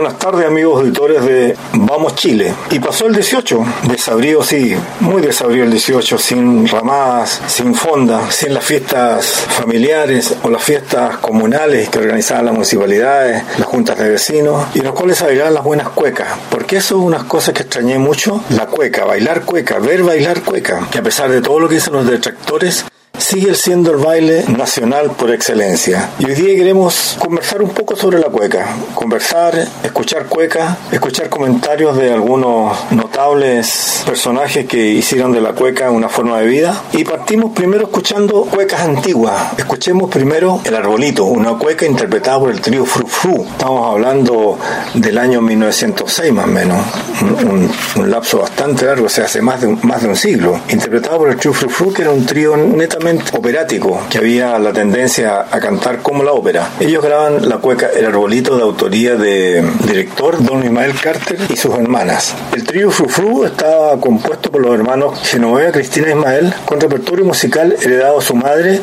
Buenas tardes amigos auditores de Vamos Chile. Y pasó el 18, desabrido sí, muy desabrido el 18, sin ramadas, sin fonda, sin las fiestas familiares o las fiestas comunales que organizaban las municipalidades, las juntas de vecinos, y los cuales bailaban las buenas cuecas. Porque eso es unas cosas que extrañé mucho, la cueca, bailar cueca, ver bailar cueca, que a pesar de todo lo que dicen los detractores, sigue siendo el baile nacional por excelencia. Y hoy día queremos conversar un poco sobre la cueca, conversar, escuchar cueca, escuchar comentarios de algunos notables personajes que hicieron de la cueca una forma de vida. Y partimos primero escuchando cuecas antiguas. Escuchemos primero El Arbolito, una cueca interpretada por el trío Fru Fru. Estamos hablando del año 1906 más o menos, un, un lapso bastante largo, o sea, hace más de, un, más de un siglo. Interpretado por el trío Fru Fru, que era un trío netamente operático, que había la tendencia a cantar como la ópera. Ellos graban la cueca El Arbolito de autoría de director Don Ismael Carter y sus hermanas. El trío Frufru estaba compuesto por los hermanos Genoveva Cristina Ismael, con repertorio musical heredado a su madre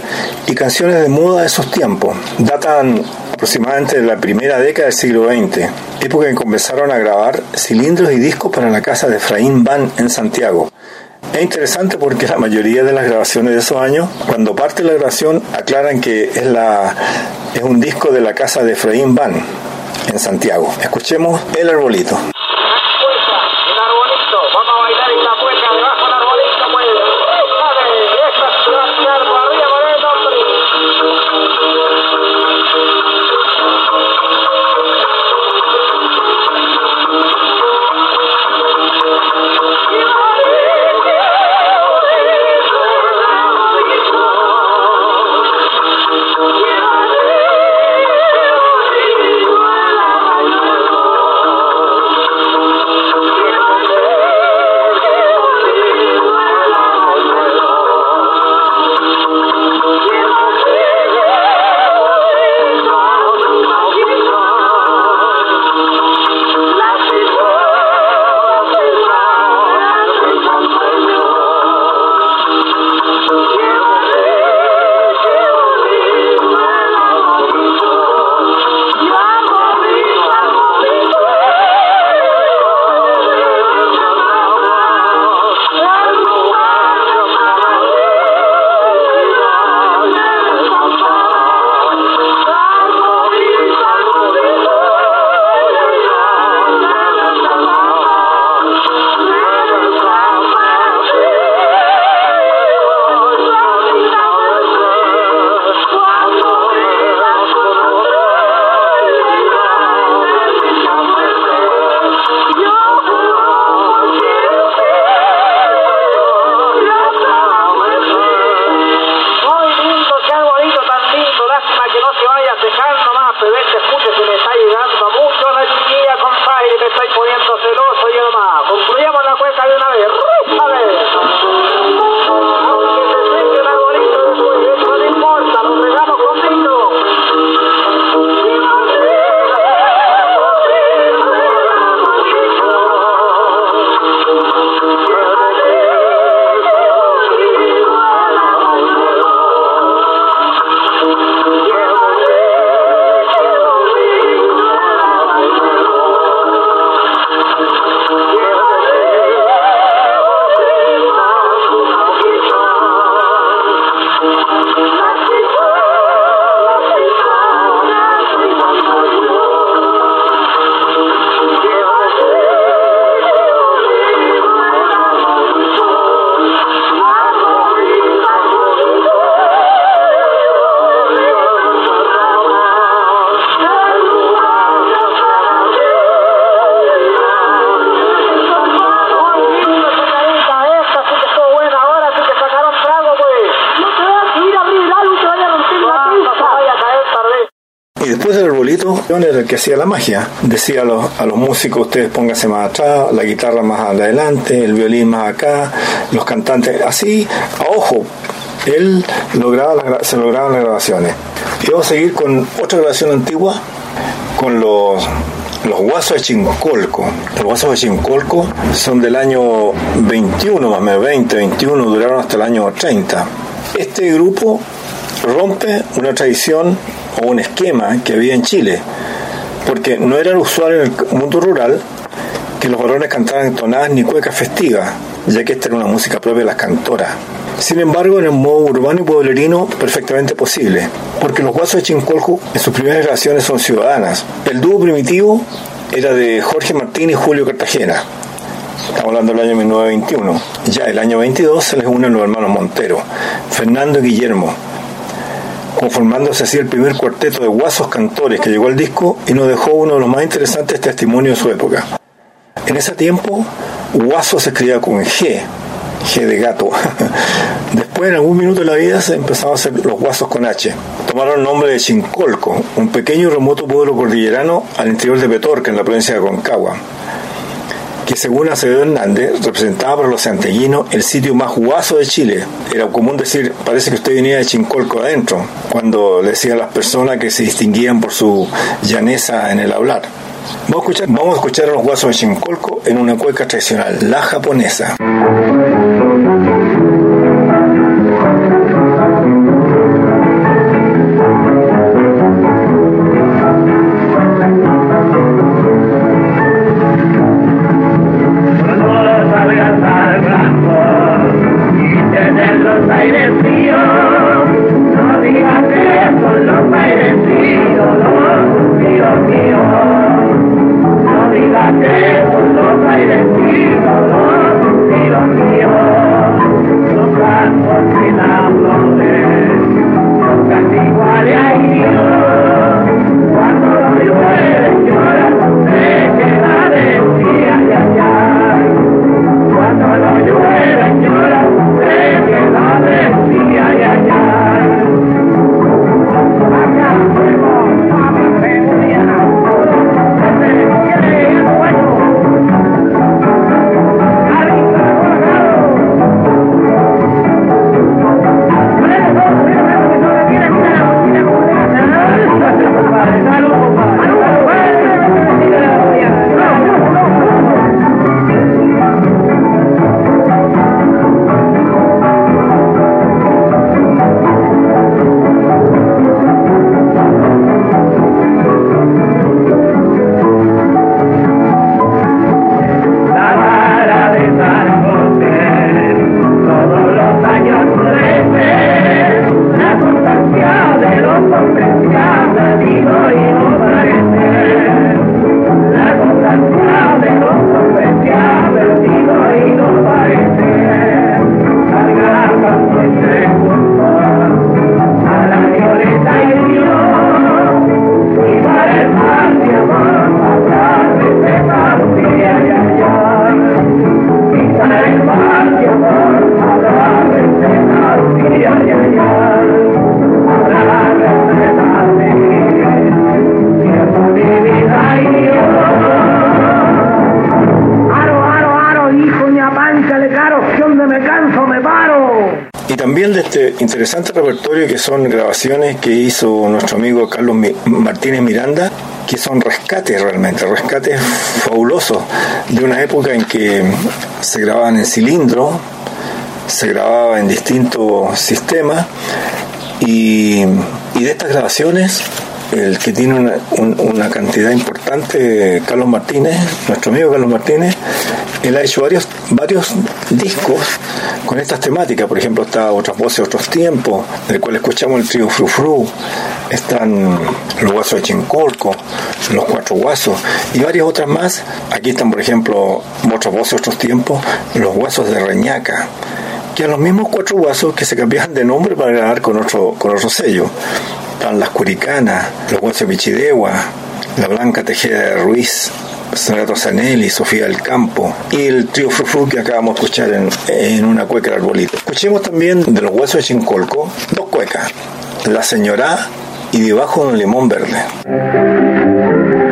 y canciones de moda de esos tiempos. Datan aproximadamente de la primera década del siglo XX, época en que comenzaron a grabar cilindros y discos para la casa de Efraín Van en Santiago. Es interesante porque la mayoría de las grabaciones de esos años, cuando parte la grabación, aclaran que es, la, es un disco de la casa de Efraín Van en Santiago. Escuchemos El Arbolito. El arbolito, que hacía la magia. Decía a los, a los músicos, ustedes pónganse más atrás, la guitarra más adelante, el violín más acá, los cantantes así, a ojo. Él lograba la gra- se lograban las grabaciones. Y vamos a seguir con otra grabación antigua, con los, los guasos de Chincolco. Los guasos de Chincolco son del año 21, más o menos 20, 21, duraron hasta el año 30. Este grupo rompe una tradición o un esquema que había en Chile, porque no era usual en el mundo rural que los varones cantaran tonadas ni cuecas festivas, ya que esta era una música propia de las cantoras. Sin embargo, en el modo urbano y pueblerino, perfectamente posible, porque los guasos de Chincolco en sus primeras grabaciones son ciudadanas. El dúo primitivo era de Jorge Martín y Julio Cartagena. Estamos hablando del año 1921. Ya el año 22 se les unen los hermanos Montero, Fernando y Guillermo, conformándose así el primer cuarteto de guasos cantores que llegó al disco y nos dejó uno de los más interesantes testimonios de su época. En ese tiempo, guaso se escribía con G, G de gato. Después, en algún minuto de la vida, se empezaron a hacer los guasos con H. Tomaron el nombre de Chincolco, un pequeño y remoto pueblo cordillerano al interior de Petorca, en la provincia de Concagua que según Acevedo Hernández representaba para los santellinos el sitio más guaso de Chile. Era común decir, parece que usted venía de Chincolco adentro, cuando le decían a las personas que se distinguían por su llaneza en el hablar. Vamos a escuchar, vamos a, escuchar a los guasos de Chincolco en una cueca tradicional, la japonesa. Me canso me paro. Y también de este interesante repertorio que son grabaciones que hizo nuestro amigo Carlos Martínez Miranda, que son rescates realmente, rescates fabulosos de una época en que se grababan en cilindro, se grababa en distintos sistemas y de estas grabaciones el que tiene una, un- una cantidad importante, Carlos Martínez, nuestro amigo Carlos Martínez, él ha hecho varios, varios discos con estas temáticas. Por ejemplo, está Otras Voces, Otros Tiempos, del cual escuchamos el trío Frufru, están los Guasos de Chincolco, los Cuatro Guasos y varias otras más. Aquí están, por ejemplo, Otras Voces, Otros Tiempos, los Guasos de Reñaca que a los mismos cuatro guasos que se cambiaban de nombre para grabar con otro, con otro sello. Están las Curicanas, los guasos de Pichidegua, la Blanca Tejeda de Ruiz, Renato Zanelli, Sofía del Campo y el trío Frufru que acabamos de escuchar en, en una cueca del arbolito. Escuchemos también de los huesos de Chincolco dos cuecas, La Señora y Debajo de un Limón Verde.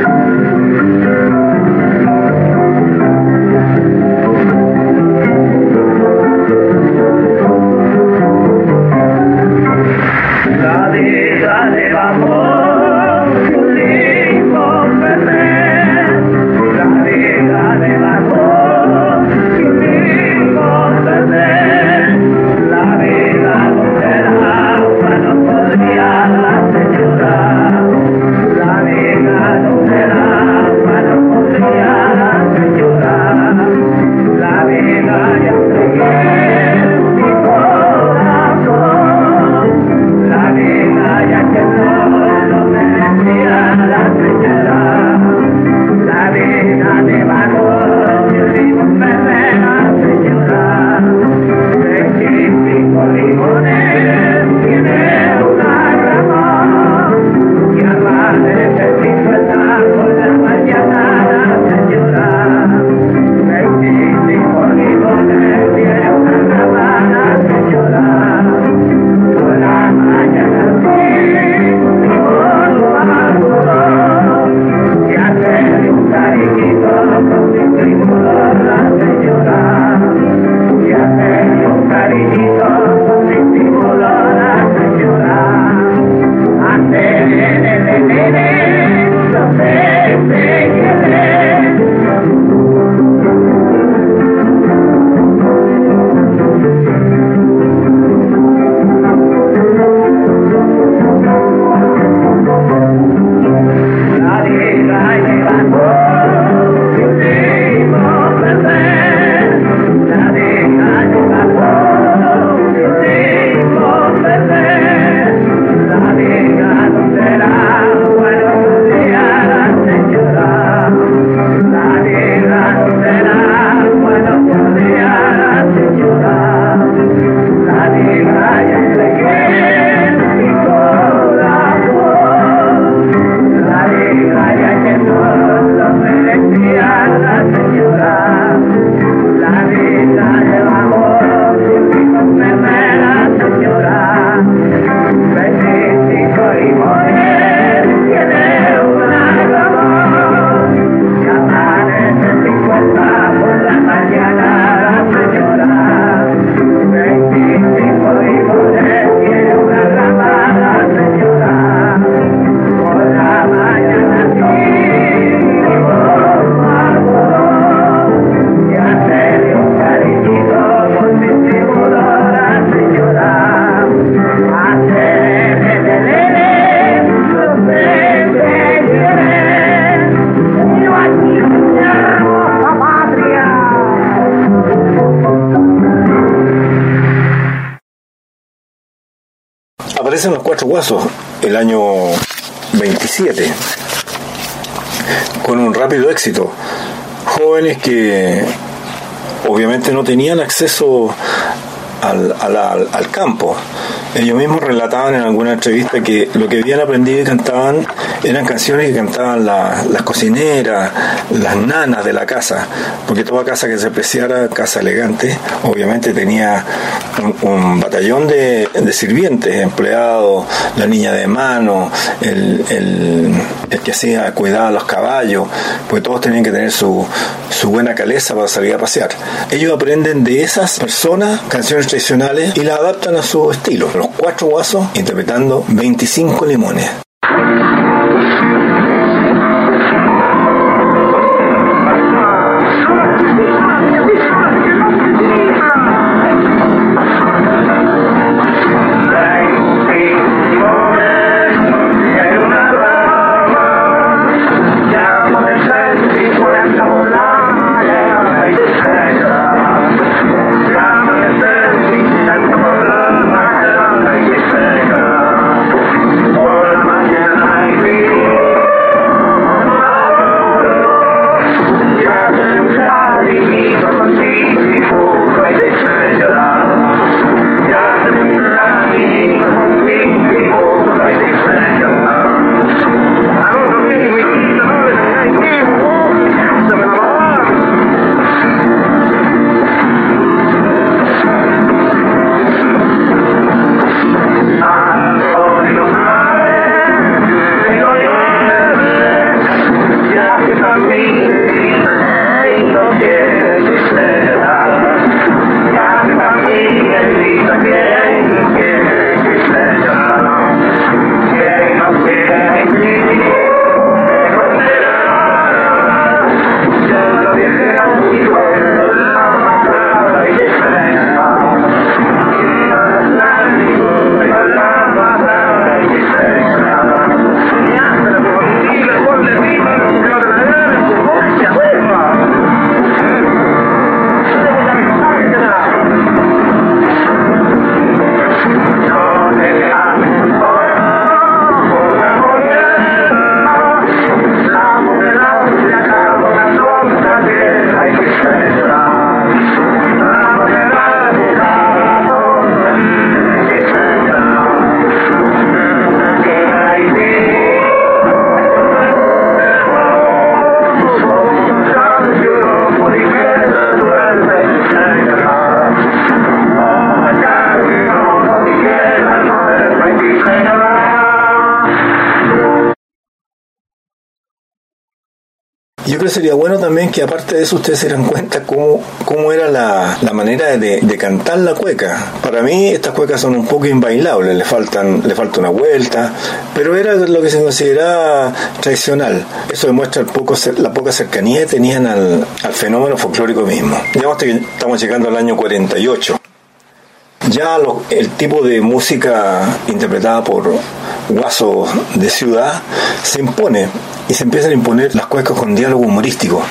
Yeah, yeah, yeah. Guasos el año 27 con un rápido éxito. Jóvenes que obviamente no tenían acceso al- al campo. Ellos mismos relataban en alguna entrevista que lo que habían aprendido y cantaban eran canciones que cantaban la- las cocineras, las nanas de la casa, porque toda casa que se apreciara, casa elegante, obviamente tenía un, batallón de, sirvientes, empleados, la niña de mano, el, el- que hacía cuidaba los caballos, pues todos tenían que tener su, su buena caleza para salir a pasear. Ellos aprenden de esas personas canciones tradicionales y las adaptan a su estilo. Los cuatro guasos interpretando 25 limones. Sería bueno también que aparte de eso ustedes se dieran cuenta cómo, cómo era la, la manera de, de cantar la cueca. Para mí estas cuecas son un poco inbailables, le faltan le falta una vuelta, pero era lo que se consideraba tradicional. Eso demuestra el poco, la poca cercanía que tenían al, al fenómeno folclórico mismo. Que estamos llegando al año 48 ya el tipo de música interpretada por, guasos de ciudad, se impone y se empiezan a imponer las cuecas con diálogo humorístico.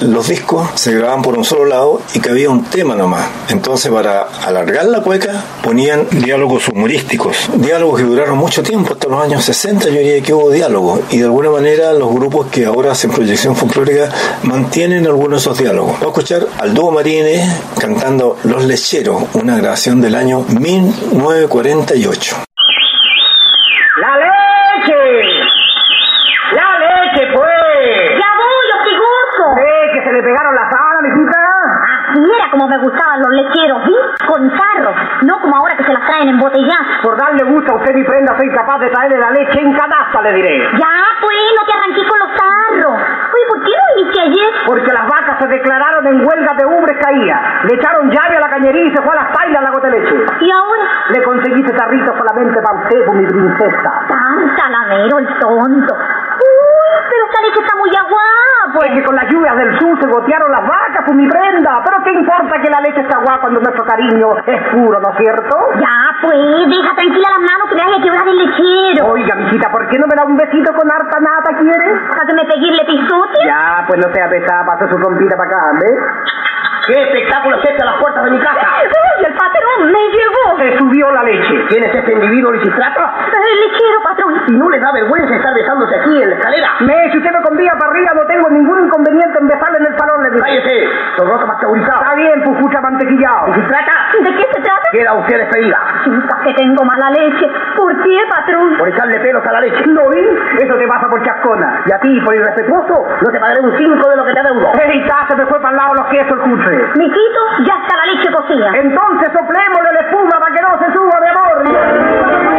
Los discos se grababan por un solo lado y que había un tema nomás. Entonces para alargar la cueca ponían diálogos humorísticos, diálogos que duraron mucho tiempo, hasta los años 60 yo diría que hubo diálogos y de alguna manera los grupos que ahora hacen proyección folclórica mantienen algunos de esos diálogos. Vamos a escuchar al dúo Marines cantando Los Lecheros, una grabación del año 1948. ¡La leche! ¡La leche, pues! Ya voy, hostigoso. ¿Ve que se le pegaron las alas, mijita? Así era como me gustaban los lecheros, ¿sí? Con tarro, no como ahora que se las traen en botellazo. Por darle gusto a usted mi prenda, soy capaz de traerle la leche en canasta, le diré. Ya, pues, no te arranqué con los tarros. Oye, ¿por qué no viniste ayer? Porque las vacas se declararon en huelga de ubres caía. Le echaron llave a la cañería y se fue a las pailas la gota de leche. ¿Y ahora? Le conseguí ese tarrito solamente para usted, por mi princesa. Tan salamero el tonto. Pero esta leche está muy aguada, Pues que con las lluvias del sur se gotearon las vacas, por mi prenda. Pero qué importa que la leche está agua cuando nuestro cariño es puro, ¿no es cierto? Ya, pues, deja tranquila las manos que me vaya a quebrar el lechero. Oiga, mijita, ¿por qué no me da un besito con harta nata, quieres? ¿Para que me peguirle pisote? Ya, pues no sea pesada, pase su trompita para acá, ¿ves? ¡Qué espectáculo es este a las puertas de mi casa! ¡Uy, el patrón me llegó! Se subió la leche. ¿Quién es este individuo lisistrato? El lechero, patrón. ¿Y no le da vergüenza estar besándose aquí en la escalera? Me, si usted me convía para arriba, no tengo ningún inconveniente en besarle en el salón, le digo. ¡Cállese! Torroto pasteurizado. Está bien, pufucha mantequillado. ¿Lisistrata? ¿De qué se trata? Queda usted despedida. Chica, que tengo mala leche. ¿Por qué, patrón? Por echarle pelos a la leche. ¿No vi? Eso te pasa por chascona. Y a ti, por irrespetuoso, no te pagaré un cinco de lo que te adeudo. ¡Ey, se me fue para el lado los quesos el cutre! Mijito, ya está la leche cocida. Entonces soplémosle la espuma para que no se suba, mi amor.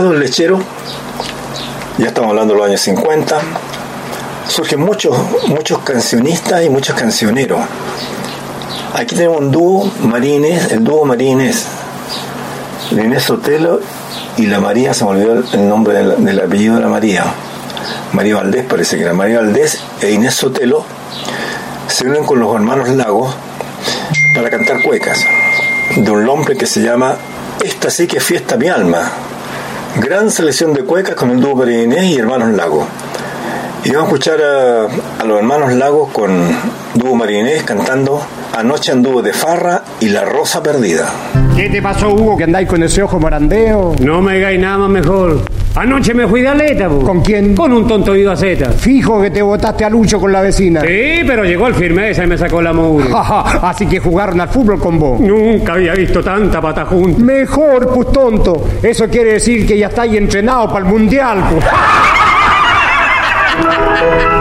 Después de ya estamos hablando de los años 50, surgen muchos, muchos cancionistas y muchos cancioneros. Aquí tenemos un dúo Marines, el dúo Marines, la Inés Sotelo y la María, se me olvidó el- nombre del, apellido de la María. María Valdés parece que era María Valdés e Inés Sotelo se unen con los hermanos Lagos para cantar cuecas de un hombre que se llama Esta sí que es fiesta mi alma. Gran selección de cuecas con el dúo Marinés y hermanos Lagos. Y vamos a escuchar a, a los hermanos Lagos con dúo Marinés cantando Anoche anduvo de farra y la rosa perdida. ¿Qué te pasó, Hugo, que andáis con ese ojo morandeo? No me digáis nada más mejor. Anoche me fui de aleta, po. ¿Con quién? Con un tonto ido a Z. Fijo que te botaste a Lucho con la vecina. Sí, pero llegó el firmeza y me sacó la mugre. Así que jugaron al fútbol con vos. Nunca había visto tanta pata junta. Mejor, pues tonto. Eso quiere decir que ya estáis entrenados para el mundial, pues.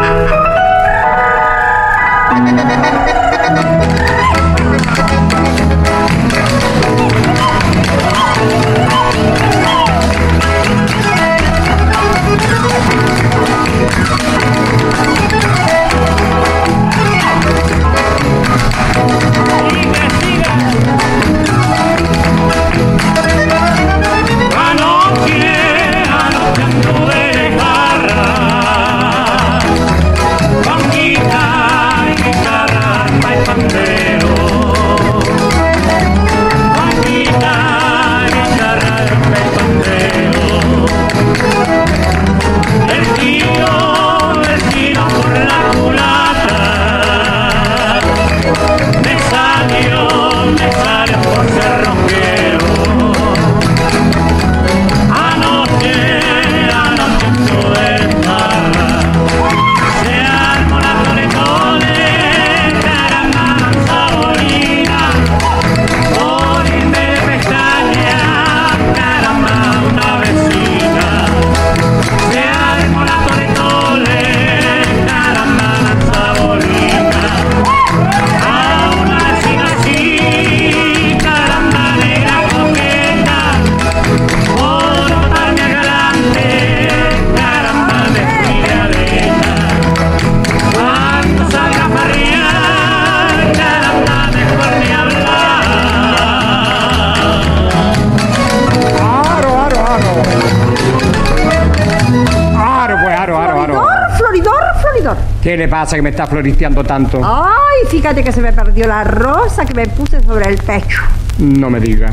¿Qué le pasa que me está floristeando tanto? Ay, fíjate que se me perdió la rosa que me puse sobre el pecho. No me diga.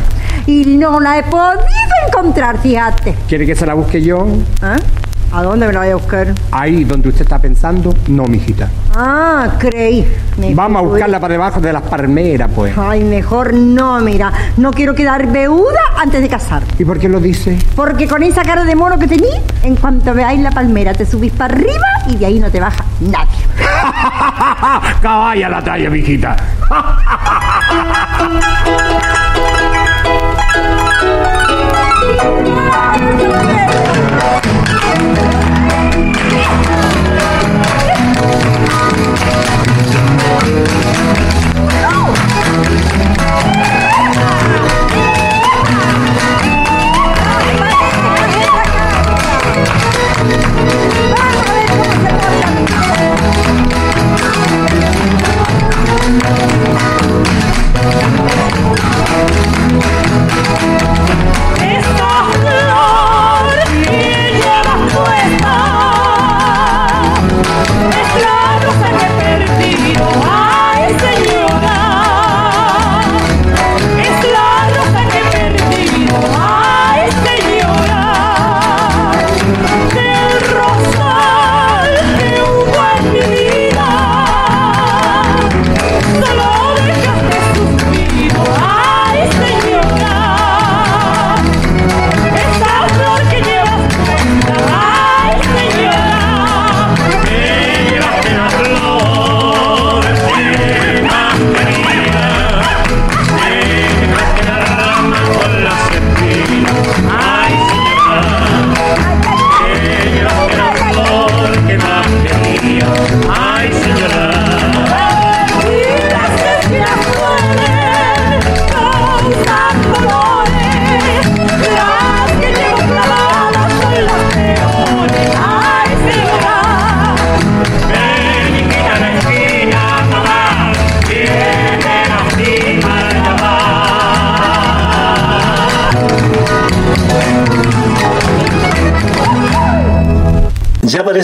Y no la he podido encontrar, fíjate. ¿Quiere que se la busque yo? ¿Eh? ¿A dónde me la voy a buscar? Ahí donde usted está pensando, no, mijita. Ah, creí. Me Vamos a buscarla para debajo de las palmeras, pues. Ay, mejor no, mira. No quiero quedar viuda antes de casar. ¿Y por qué lo dice? Porque con esa cara de mono que tení, en cuanto veáis la palmera, te subís para arriba y de ahí no te baja nadie. Caballa la talla, mijita.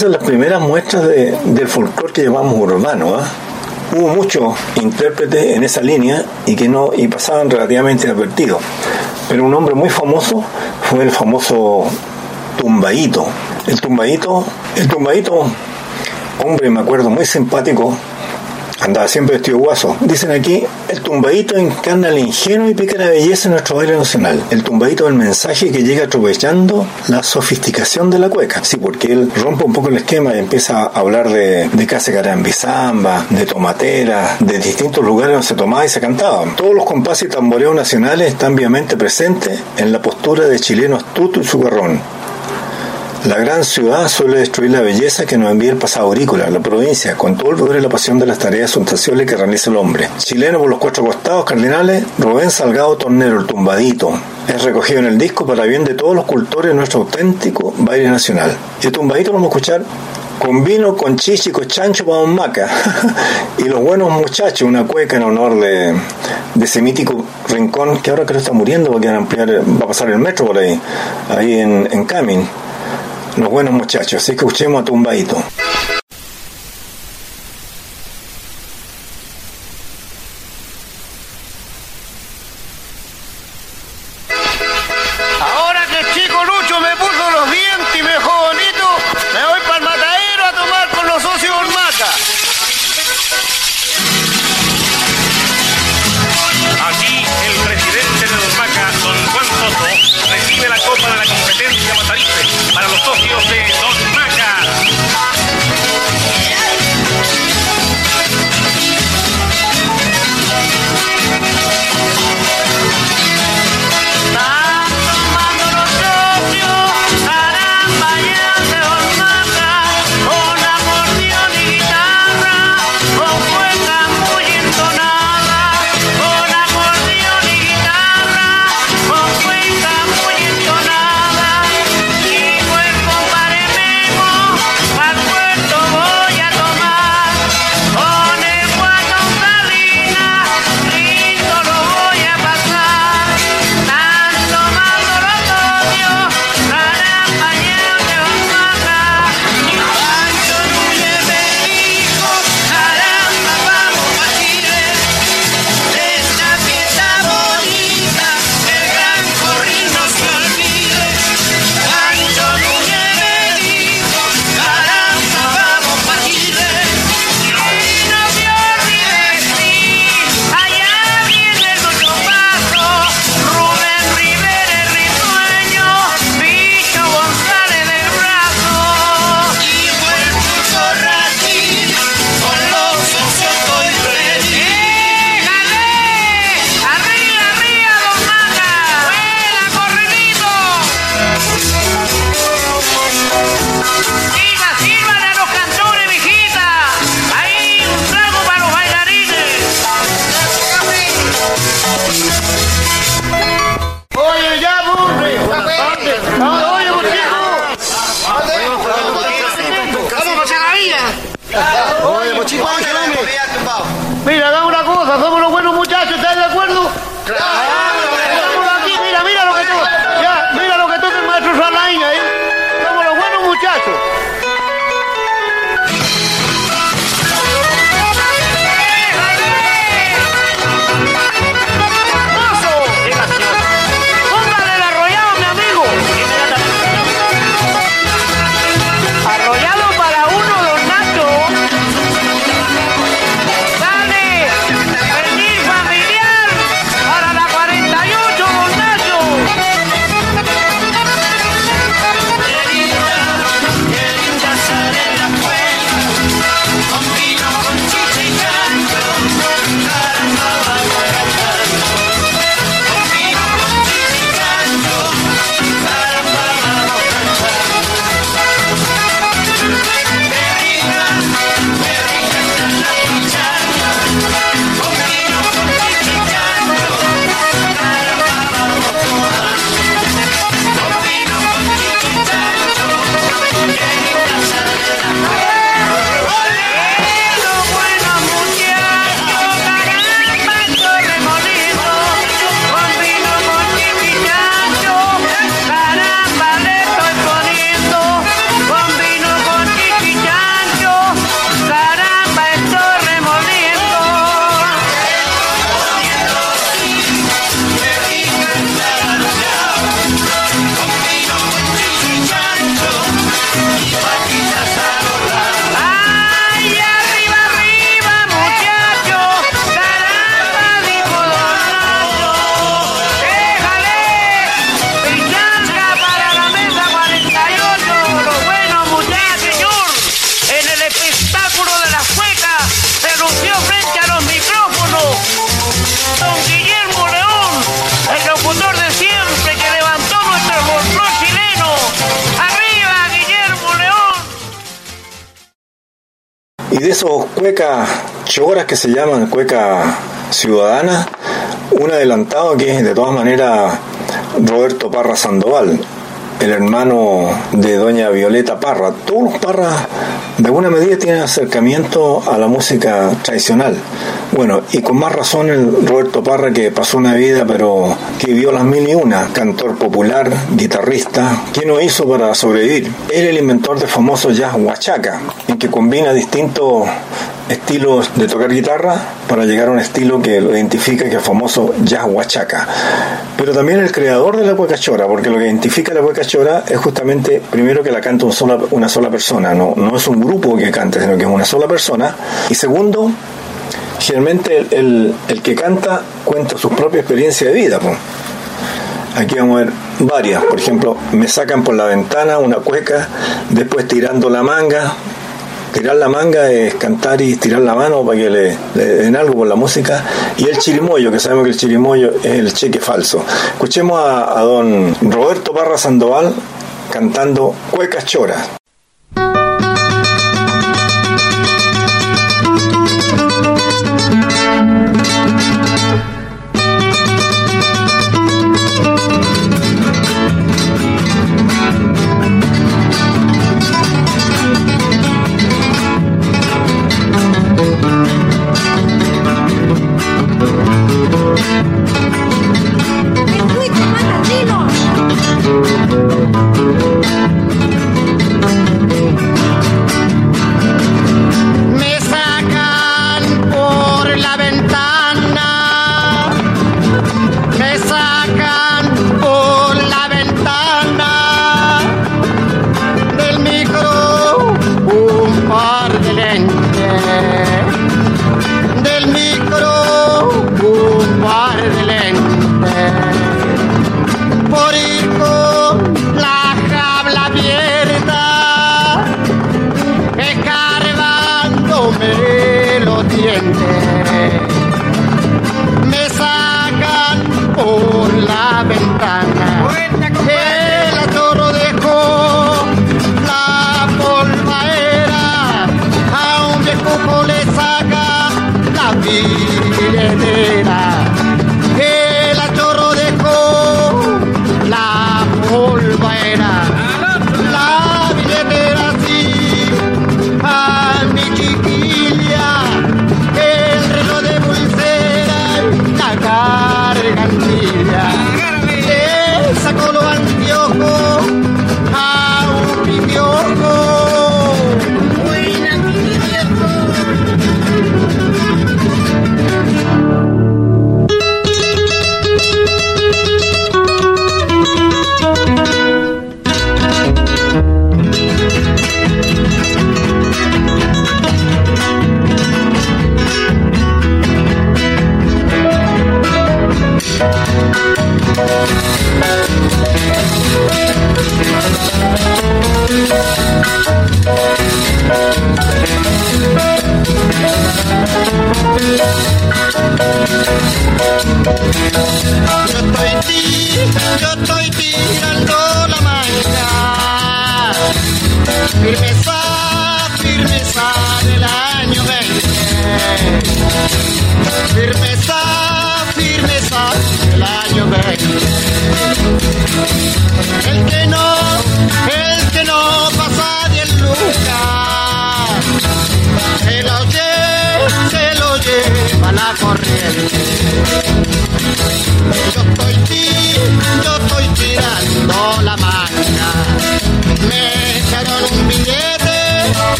Aparecen las primeras muestras de- del folclore que llamamos urbano. ¿ah? Hubo muchos intérpretes en esa línea y que no y pasaban relativamente inadvertidos. Pero un hombre muy famoso fue el famoso Tumbaíto. El Tumbaíto, el Tumbaíto, hombre, me acuerdo, muy simpático, andaba siempre vestido guaso. Dicen aquí, el tumbadito encarna la ingenua y pícara belleza de nuestro baile nacional. El tumbadito es el mensaje que llega atropellando la sofisticación de la cueca. Sí, porque él rompe un poco el esquema y empieza a hablar de, de casa carambizamba, de tomatera, de distintos lugares donde se tomaba y se cantaba. Todos los compases y tamboreos nacionales están vivamente presentes en la postura de chileno astuto y sugarrón. La gran ciudad suele destruir la belleza que nos envía el pasado aurícola, la provincia, con todo el vigor y la pasión de las tareas sustanciales que realiza el hombre. Chileno por los cuatro costados cardinales, Rubén Salgado Tornero, el tumbadito. Es recogido en el disco para bien de todos los cultores de nuestro auténtico baile nacional. Y el tumbadito vamos a escuchar con vino, con chichi, con chancho para un maca. y los buenos muchachos, una cueca en honor de, de ese mítico rincón que ahora creo está muriendo porque van a ampliar, va a pasar el metro por ahí, ahí en, en Camin los buenos muchachos. Así que escuchemos a Tumbaito. Que se llaman cueca ciudadana, un adelantado que es de todas maneras Roberto Parra Sandoval, el hermano de doña Violeta Parra. Todos los Parras de alguna medida tienen acercamiento a la música tradicional. Bueno, y con más razón el Roberto Parra que pasó una vida pero que vivió las mil y una, cantor popular, guitarrista, ¿qué no hizo para sobrevivir? Era el inventor del famoso jazz huachaca, en que combina distintos estilos de tocar guitarra para llegar a un estilo que lo identifica que es famoso jazz huachaca. Pero también el creador de la hueca chora, porque lo que identifica la hueca chora es justamente primero que la canta sola- una sola persona, no, no es un grupo que canta, sino que es una sola persona. Y segundo, generalmente el, el- que canta cuenta su propia experiencia de vida. po. Aquí vamos a ver varias, por ejemplo, me sacan por la ventana una cueca, después tirando la manga. Tirar la manga es cantar y tirar la mano para que le, den algo por la música. Y el chirimoyo, que sabemos que el chirimoyo es el cheque falso. Escuchemos a, a don Roberto Parra Sandoval cantando Cuecas Choras.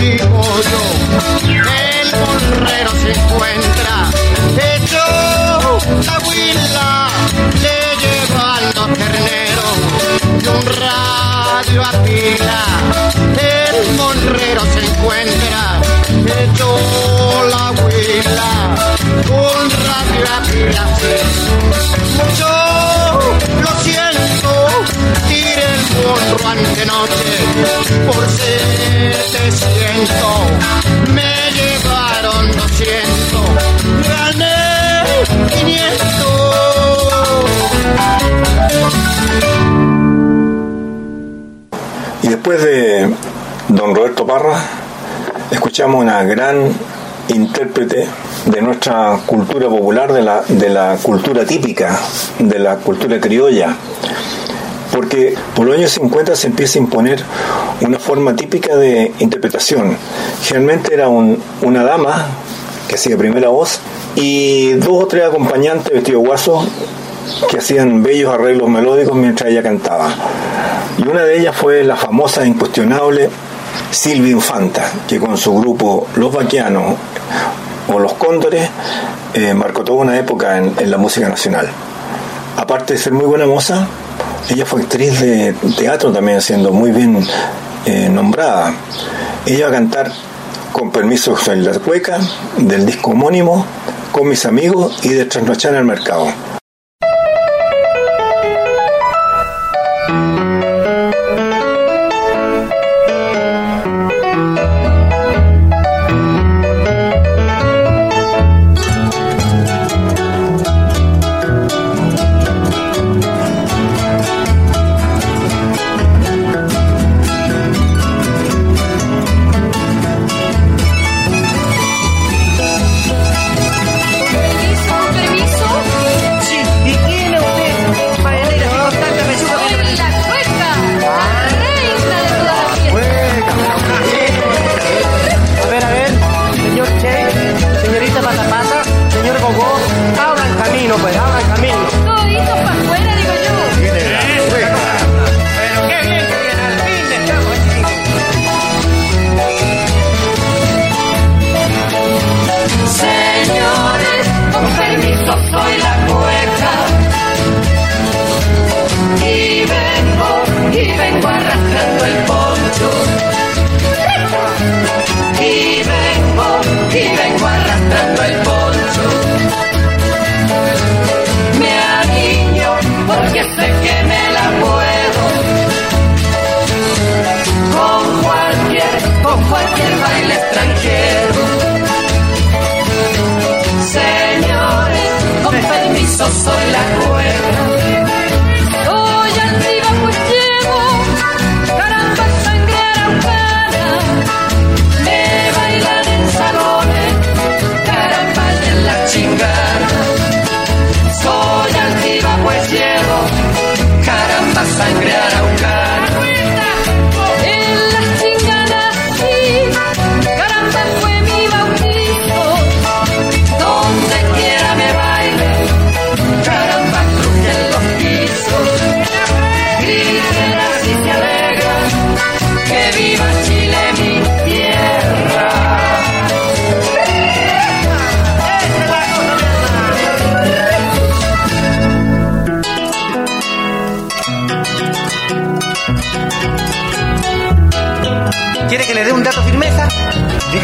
El monrero se encuentra. Hecho la huila, le llevan los terneros y un radio a pila, el monrero se encuentra. Hecho la huila, un radio a pila, mucho lo siento, el monro ante noche por 700, me llevaron 200, gané 500. Y después de don Roberto Parra, escuchamos una gran intérprete de nuestra cultura popular, de la, de la cultura típica, de la cultura criolla. Porque por los años 50 se empieza a imponer una forma típica de interpretación. Generalmente era un- una dama que hacía primera voz y dos o tres acompañantes vestidos guasos que hacían bellos arreglos melódicos mientras ella cantaba. Y una de ellas fue la famosa e incuestionable Silvia Infanta, que con su grupo Los Vaquianos o Los Cóndores eh, marcó toda una época en, en la música nacional. Aparte de ser muy buena moza, ella fue actriz de teatro también, siendo muy bien eh, nombrada. Ella va a cantar con permiso en la cueca del disco homónimo, con mis amigos y de trasnochar al mercado.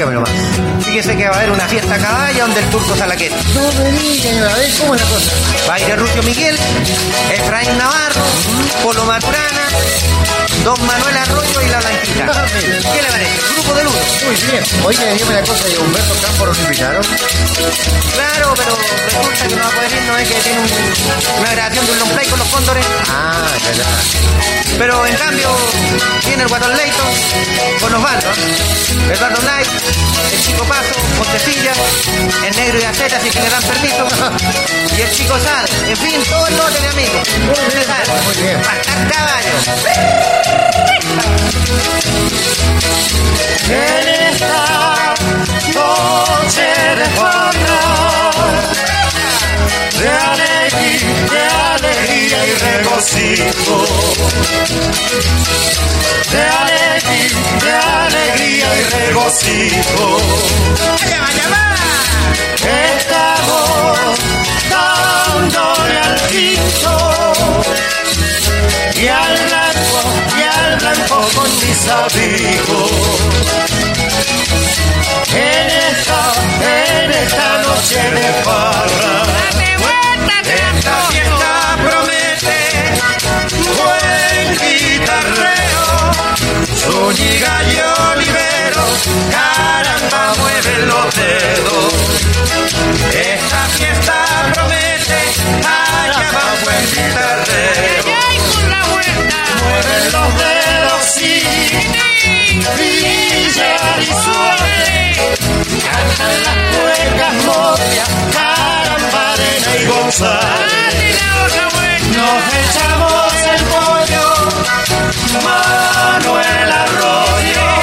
Dígamelo más. Fíjese que va a haber una fiesta a caballa donde el turco Salaquet. No me digan, a ver cómo es la cosa. Va a ir Rucio Miguel, Efraín Navarro, Polo Maturana, Don Manuel Arroyo y la Blanquita. Ah. ¿Qué le parece? Grupo de uno. Muy bien. Oye, dígame la cosa, ¿y a Humberto Campos lo invitaron? Claro, pero resulta que no va a poder ir, no es que tiene un- una grabación de un long play con los cóndores. Ah, ya, ya. Pero en cambio, viene el Guatón con Osvaldo, ¿eh? Eduardo Knight, el Chico Paso, Montecilla, el Negro y Aceta, si que le dan permiso, y el Chico Sal, en fin, todo el lote de amigos. Muy bien. Estar caballo. En esta noche de de alegría y regocijo, de alegría, de alegría y regocijo. Estamos dándole al quinto y al blanco, y al blanco con mis amigos. En esta, en esta noche de farra, esta fiesta Zúñiga y Olivero, caramba mueve los dedos. Esta fiesta promete, caramba buen guitarreo. Mueve los dedos y brilla y suave. Cantan las cuecas movias, caramba, arena y González. Nos echamos el pollo, Manuel Arroyo.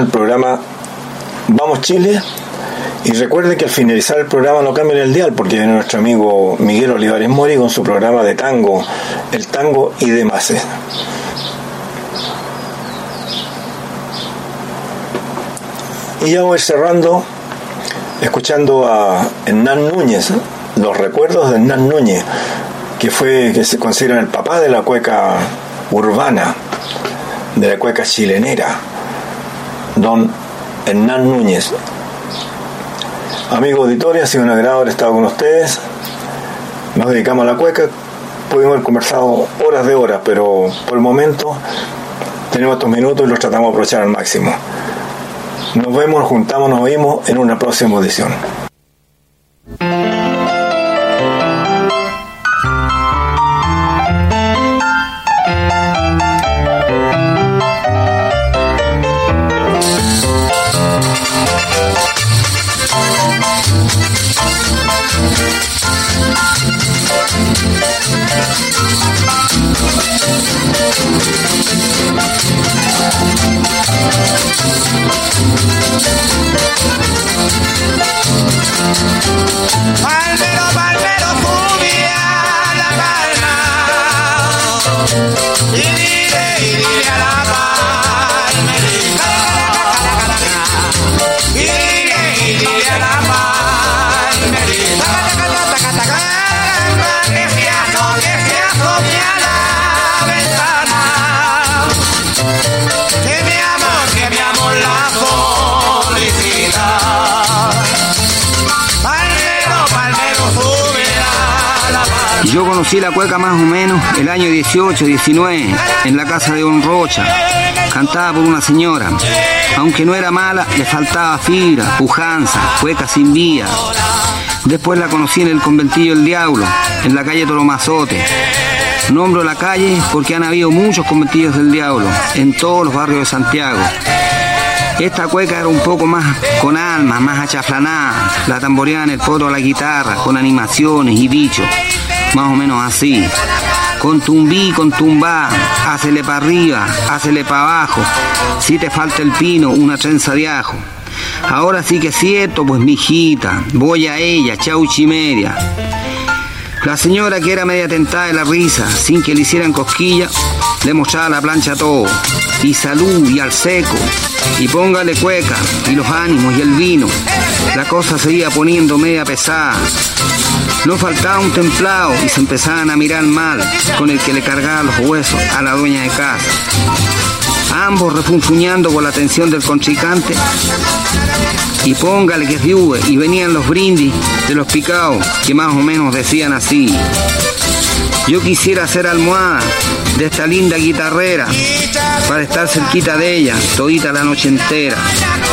El programa Vamos Chile. Y recuerde que al finalizar el programa no cambien el dial porque viene nuestro amigo Miguel Olivares Mori con su programa de tango, el tango y demás. Y ya voy cerrando escuchando a Hernán Núñez, los recuerdos de Hernán Núñez, que fue que se considera el papá de la cueca urbana, de la cueca chilenera, don Hernán Núñez. Amigo auditorio, ha sido un agrado haber estado con ustedes. Nos dedicamos a la cueca. Pudimos haber conversado horas de horas, pero por el momento tenemos estos minutos y los tratamos de aprovechar al máximo. Nos vemos, nos juntamos, nos oímos en una próxima edición. Conocí la cueca más o menos el año 18, 19, en la casa de Don Rocha, cantada por una señora. Aunque no era mala, le faltaba fibra, pujanza, cueca sin vía. Después la conocí en el conventillo El Diablo, en la calle Tolomazote. Nombro la calle porque han habido muchos conventillos del Diablo en todos los barrios de Santiago. Esta cueca era un poco más con alma, más achaflanada. La tamboreaba en el poto a la guitarra, con animaciones y bichos. Más o menos así. Con tumbí, con tumbá, hácele para arriba, hácele para abajo. Si te falta el pino, una trenza de ajo. Ahora sí que es cierto, pues mijita, voy a ella, chauchi media. La señora que era media tentada de la risa, sin que le hicieran cosquilla, le mostraba la plancha todo. Y salud, y al seco, y póngale cueca, y los ánimos, y el vino. La cosa se iba poniendo media pesada. No faltaba un templado y se empezaban a mirar mal con el que le cargaba los huesos a la dueña de casa. Ambos refunfuñando por la atención del contrincante. Y póngale que es y venían los brindis de los picados, que más o menos decían así. Yo quisiera ser almohada de esta linda guitarrera para estar cerquita de ella todita la noche entera.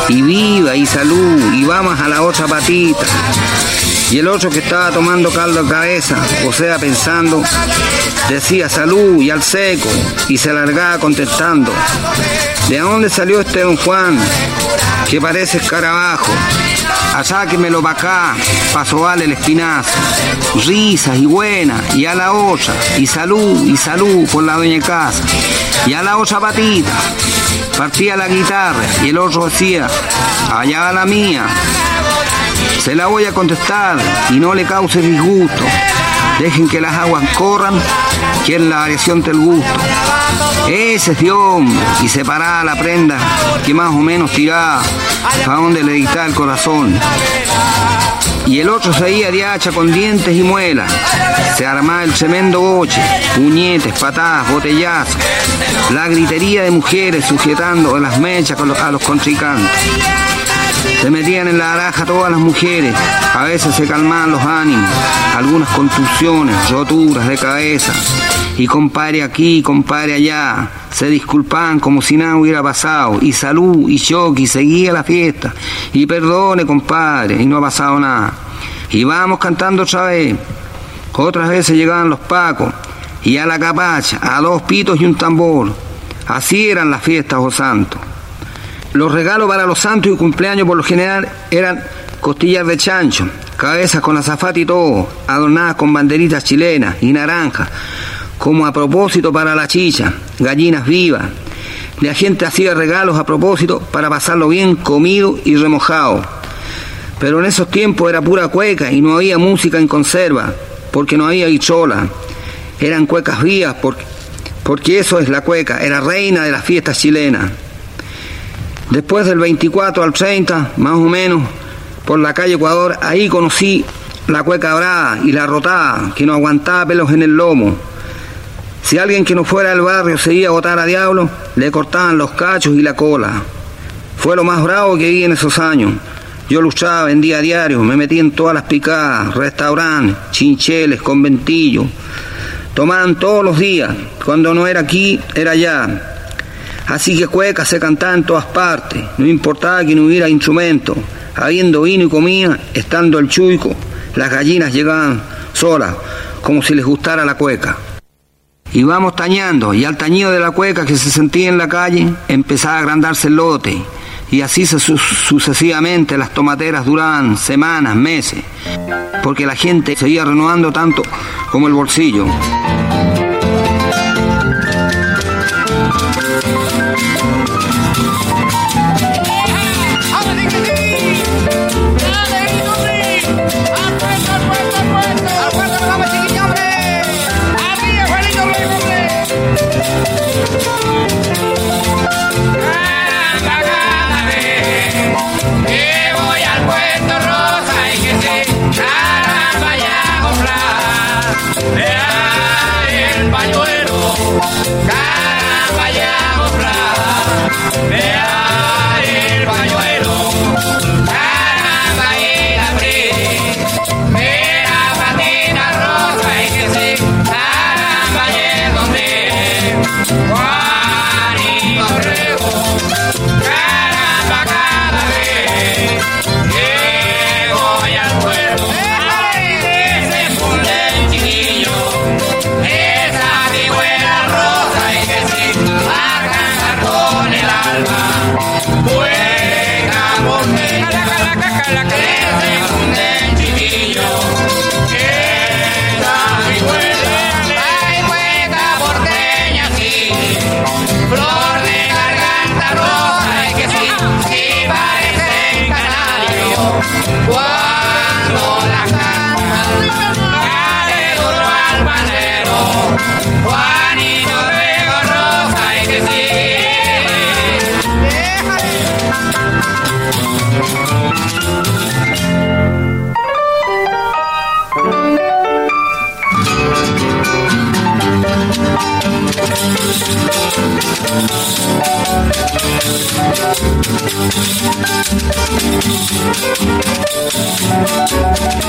Y viva y salud, y vamos a la otra patita. Y el otro que estaba tomando caldo de cabeza, o sea, pensando, decía salud y al seco, y se largaba contestando. ¿De dónde salió este don Juan? Que parece escarabajo. Asáquemelo para acá, para sobarle el espinazo. Risas y buenas, y a la otra, y salud, y salud por la de casa. Y a la otra patita. Partía la guitarra, y el otro decía, allá va la mía. Se la voy a contestar y no le cause disgusto. Dejen que las aguas corran, que es la variación del gusto. Ese es hombre y separaba la prenda que más o menos tiraba para donde le dictaba el corazón. Y el otro seguía de hacha con dientes y muelas. Se armaba el tremendo boche, puñetes, patadas, botellazos. La gritería de mujeres sujetando las mechas a los contrincantes. Se metían en la araja todas las mujeres, a veces se calmaban los ánimos, algunas contusiones, roturas de cabeza, y compadre aquí, compadre allá, se disculpaban como si nada hubiera pasado, y salud, y choque, y seguía la fiesta, y perdone compadre, y no ha pasado nada. Y vamos cantando otra vez. Otras veces llegaban los pacos, y a la capacha, a dos pitos y un tambor. Así eran las fiestas, oh santo. Los regalos para los santos y cumpleaños por lo general eran costillas de chancho, cabezas con azafate y todo, adornadas con banderitas chilenas y naranjas, como a propósito para la chicha, gallinas vivas. La gente hacía regalos a propósito para pasarlo bien comido y remojado. Pero en esos tiempos era pura cueca y no había música en conserva, porque no había guichola. Eran cuecas porque, porque eso es la cueca, era reina de las fiestas chilenas. Después del 24 al 30, más o menos, por la calle Ecuador, ahí conocí la cueca brava y la rotada, que no aguantaba pelos en el lomo. Si alguien que no fuera del barrio se iba a botar a diablo, le cortaban los cachos y la cola. Fue lo más bravo que vi en esos años. Yo luchaba, vendía a diario, me metí en todas las picadas, restaurantes, chincheles, conventillos. Tomaban todos los días. Cuando no era aquí, era allá. Así que cueca se cantaba en todas partes. No importaba que no hubiera instrumento. Habiendo vino y comida, estando el chuico, las gallinas llegaban solas, como si les gustara la cueca. Y vamos tañando, y al tañido de la cueca que se sentía en la calle, empezaba a agrandarse el lote. Y así sucesivamente las tomateras duraban semanas, meses, porque la gente seguía renovando tanto como el bolsillo. Thank you.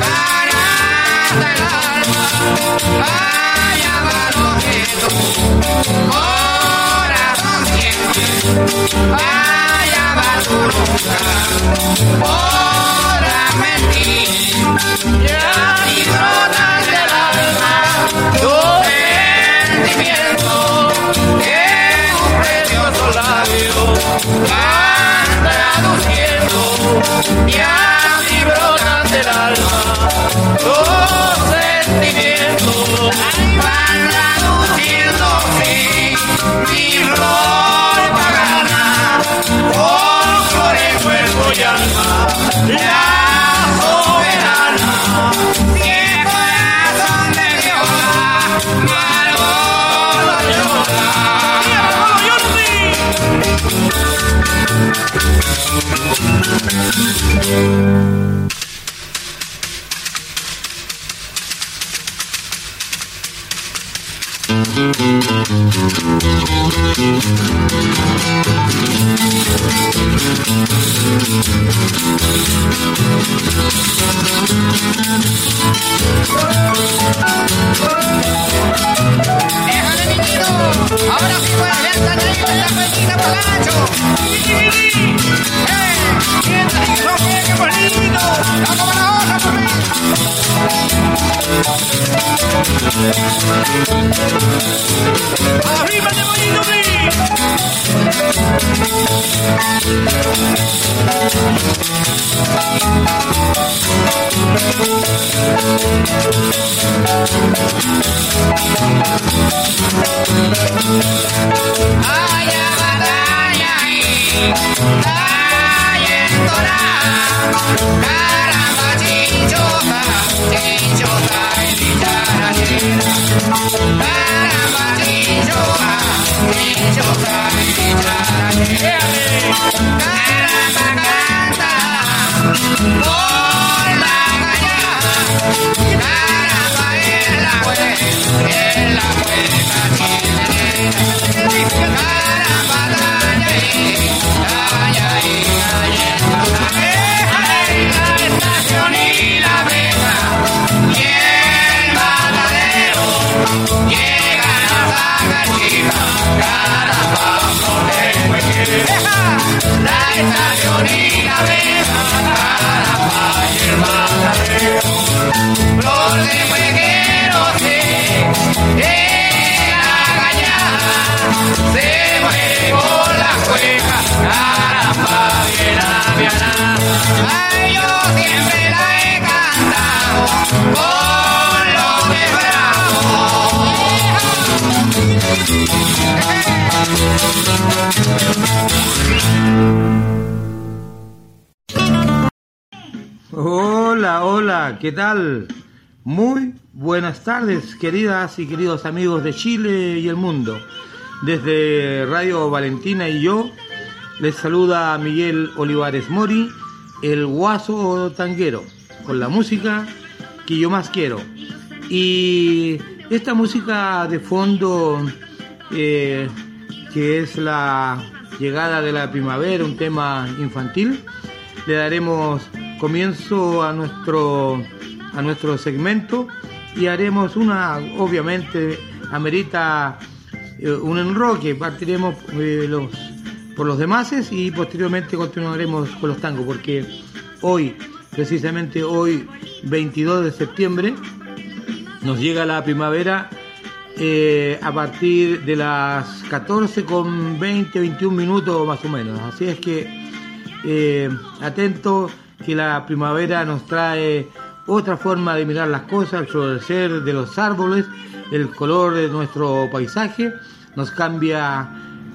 para hasta el alma. Allá abajo quieto, corazón siente. Vaya barburuca, podrás mentir. Ya ni brotan del alma tu sentimiento que un precioso labio van traduciendo. Ya ni brotan del alma. Tus sentimientos van traduciendo, sí, mi rol ¿qué tal? Muy buenas tardes, queridas y queridos amigos de Chile y el mundo. Desde Radio Valentina y yo les saluda Miguel Olivares Mori, el guaso tanguero, con la música que yo más quiero. Y esta música de fondo, eh, que es la llegada de la primavera, un tema infantil, le daremos comienzo a nuestro a nuestro segmento y haremos una obviamente amerita eh, un enroque. Partiremos eh, los por los demás y posteriormente continuaremos con los tangos porque hoy precisamente hoy 22 de septiembre nos llega la primavera eh, a partir de las 14 con 20 21 minutos más o menos. Así es que eh, atento que la primavera nos trae otra forma de mirar las cosas, el florecer de los árboles, el color de nuestro paisaje, nos cambia,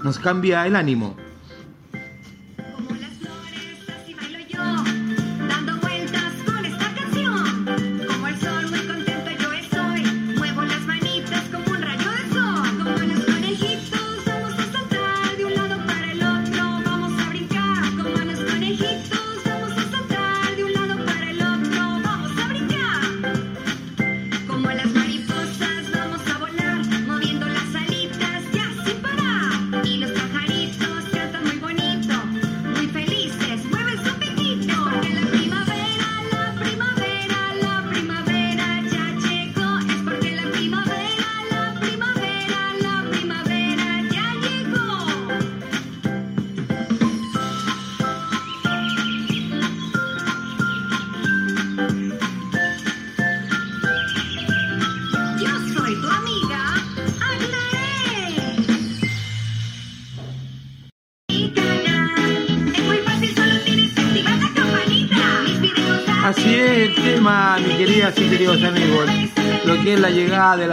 nos cambia el ánimo.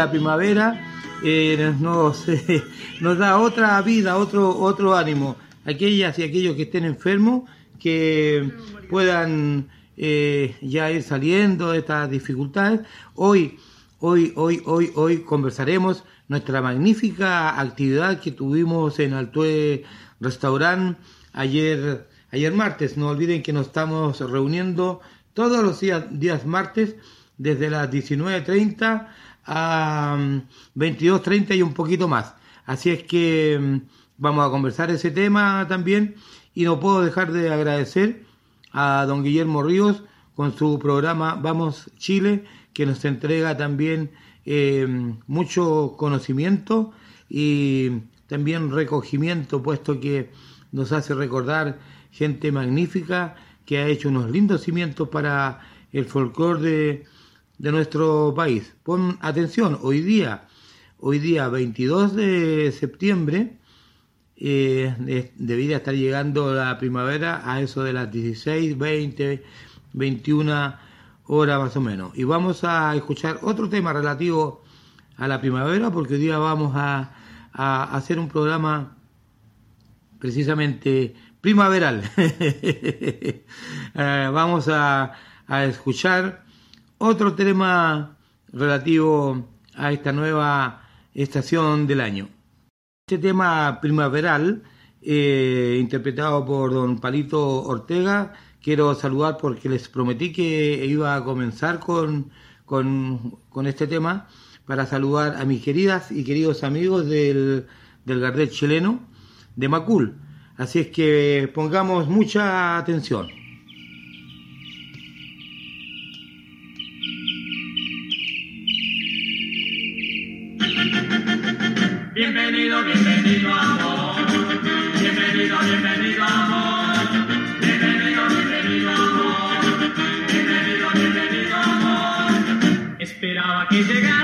La primavera eh, nos, da otra vida, otro, otro ánimo. Aquellas y aquellos que estén enfermos, que puedan eh, ya ir saliendo de estas dificultades. Hoy, hoy, hoy, hoy, hoy conversaremos nuestra magnífica actividad que tuvimos en Altue Restaurant ayer, ayer martes. No olviden que nos estamos reuniendo todos los días, días martes desde las 19.30 a mm, 22.30 y un poquito más. Así es que mm, vamos a conversar ese tema también y no puedo dejar de agradecer a don Guillermo Ríos con su programa Vamos Chile, que nos entrega también eh, mucho conocimiento y también recogimiento, puesto que nos hace recordar gente magnífica que ha hecho unos lindos cimientos para el folclore de, de nuestro país. Pon atención, hoy día, hoy día 22 de septiembre, eh, de- debería estar llegando la primavera a eso de las 16, 20, 21 horas más o menos. Y vamos a escuchar otro tema relativo a la primavera porque hoy día vamos a, a hacer un programa precisamente primaveral. Eh, vamos a, a escuchar otro tema relativo a esta nueva estación del año. Este tema primaveral, eh, interpretado por don Palito Ortega, quiero saludar porque les prometí que iba a comenzar con, con, este tema para saludar a mis queridas y queridos amigos del, del Gardet chileno de Macul. Así es que pongamos mucha atención. Bienvenido, bienvenido amor. Bienvenido, bienvenido amor. Bienvenido, bienvenido amor. Bienvenido, bienvenido amor. Esperaba que llegaras.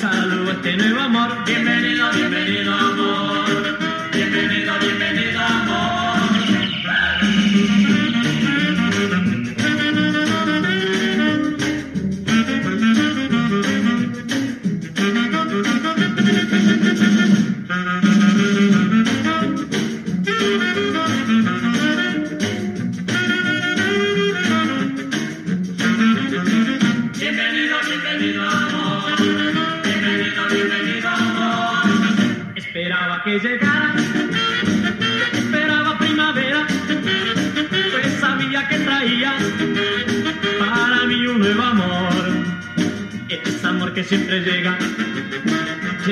Saludo este nuevo amor. Bienvenido, bienvenido amor. Bienvenido, bienvenido.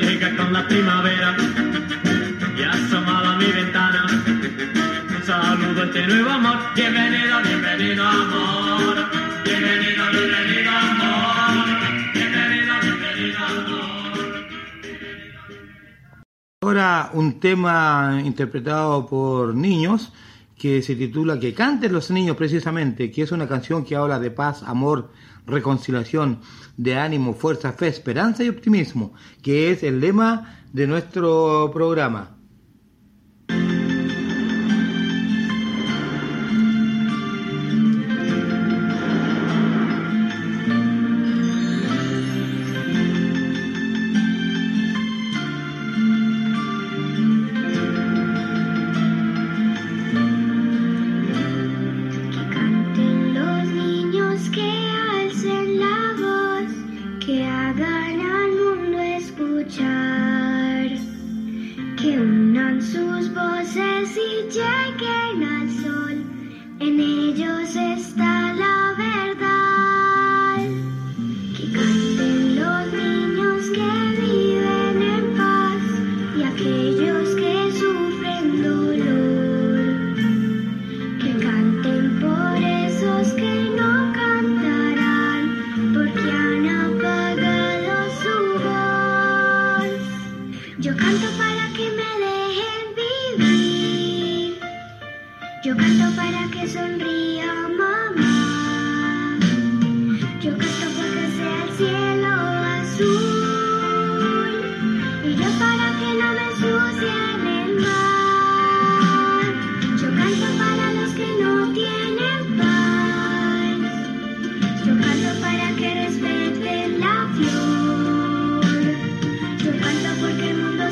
Llega con la primavera. Y asomado a mi ventana. Saludo este nuevo amor. Bienvenido, bienvenido amor. Bienvenido, bienvenido amor. Bienvenido, bienvenido amor. Ahora un tema interpretado por niños que se titula Que canten los niños precisamente, que es una canción que habla de paz, amor, reconciliación, de ánimo, fuerza, fe, esperanza y optimismo, que es el lema de nuestro programa.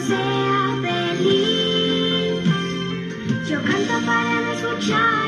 sea feliz. Yo canto para no escuchar.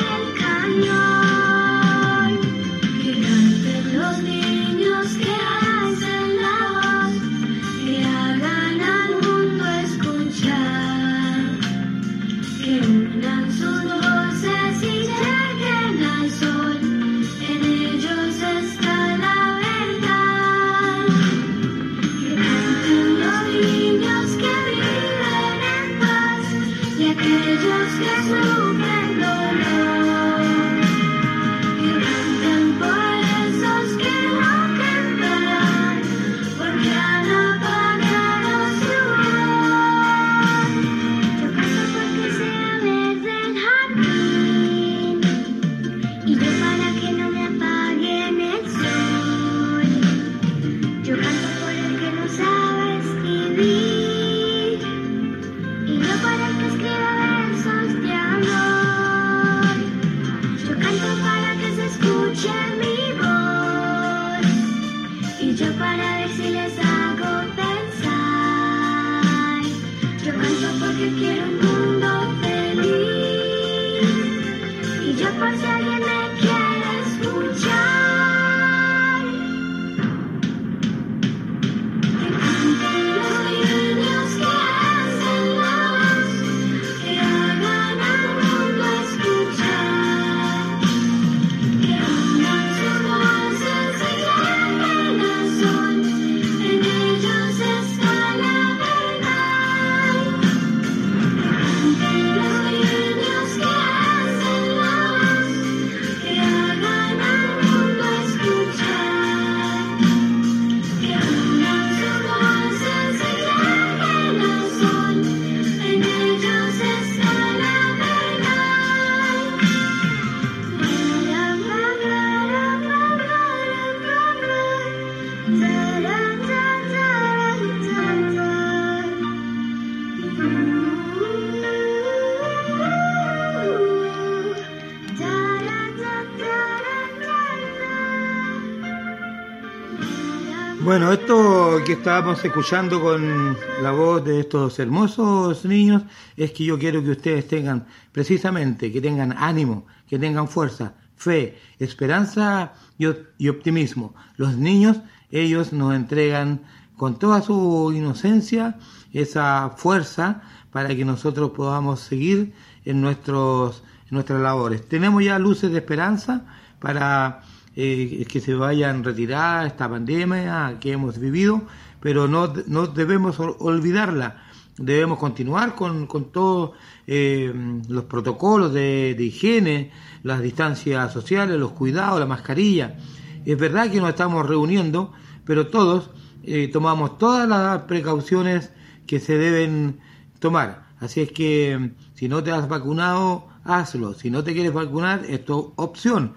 Que estábamos escuchando con la voz de estos hermosos niños es que yo quiero que ustedes tengan precisamente, que tengan ánimo, que tengan fuerza, fe, esperanza y, op- y optimismo. Los niños, ellos nos entregan con toda su inocencia esa fuerza para que nosotros podamos seguir en, nuestros, en nuestras labores. Tenemos ya luces de esperanza para eh, que se vayan retirar esta pandemia que hemos vivido, pero no, no debemos ol- olvidarla. Debemos continuar con, con todos eh, los protocolos de, de higiene, las distancias sociales, los cuidados, la mascarilla. Es verdad que nos estamos reuniendo, pero todos eh, tomamos todas las precauciones que se deben tomar. Así es que si no te has vacunado, hazlo. Si no te quieres vacunar, es tu opción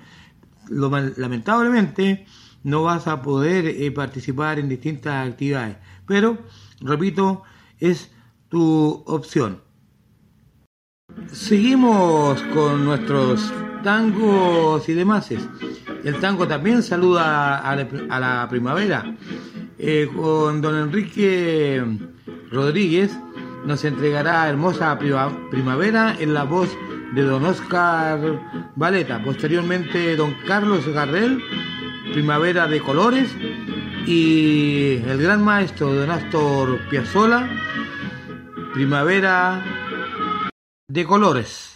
lo lamentablemente no vas a poder eh, participar en distintas actividades. Pero, repito, es tu opción. Seguimos con nuestros tangos y demás. El tango también saluda a la, a la primavera. Eh, con don Enrique Rodríguez nos entregará hermosa primavera en la voz de don Oscar Valeta. Posteriormente don Carlos Garrel, Primavera de Colores. Y el gran maestro don Astor Piazzolla, Primavera de Colores.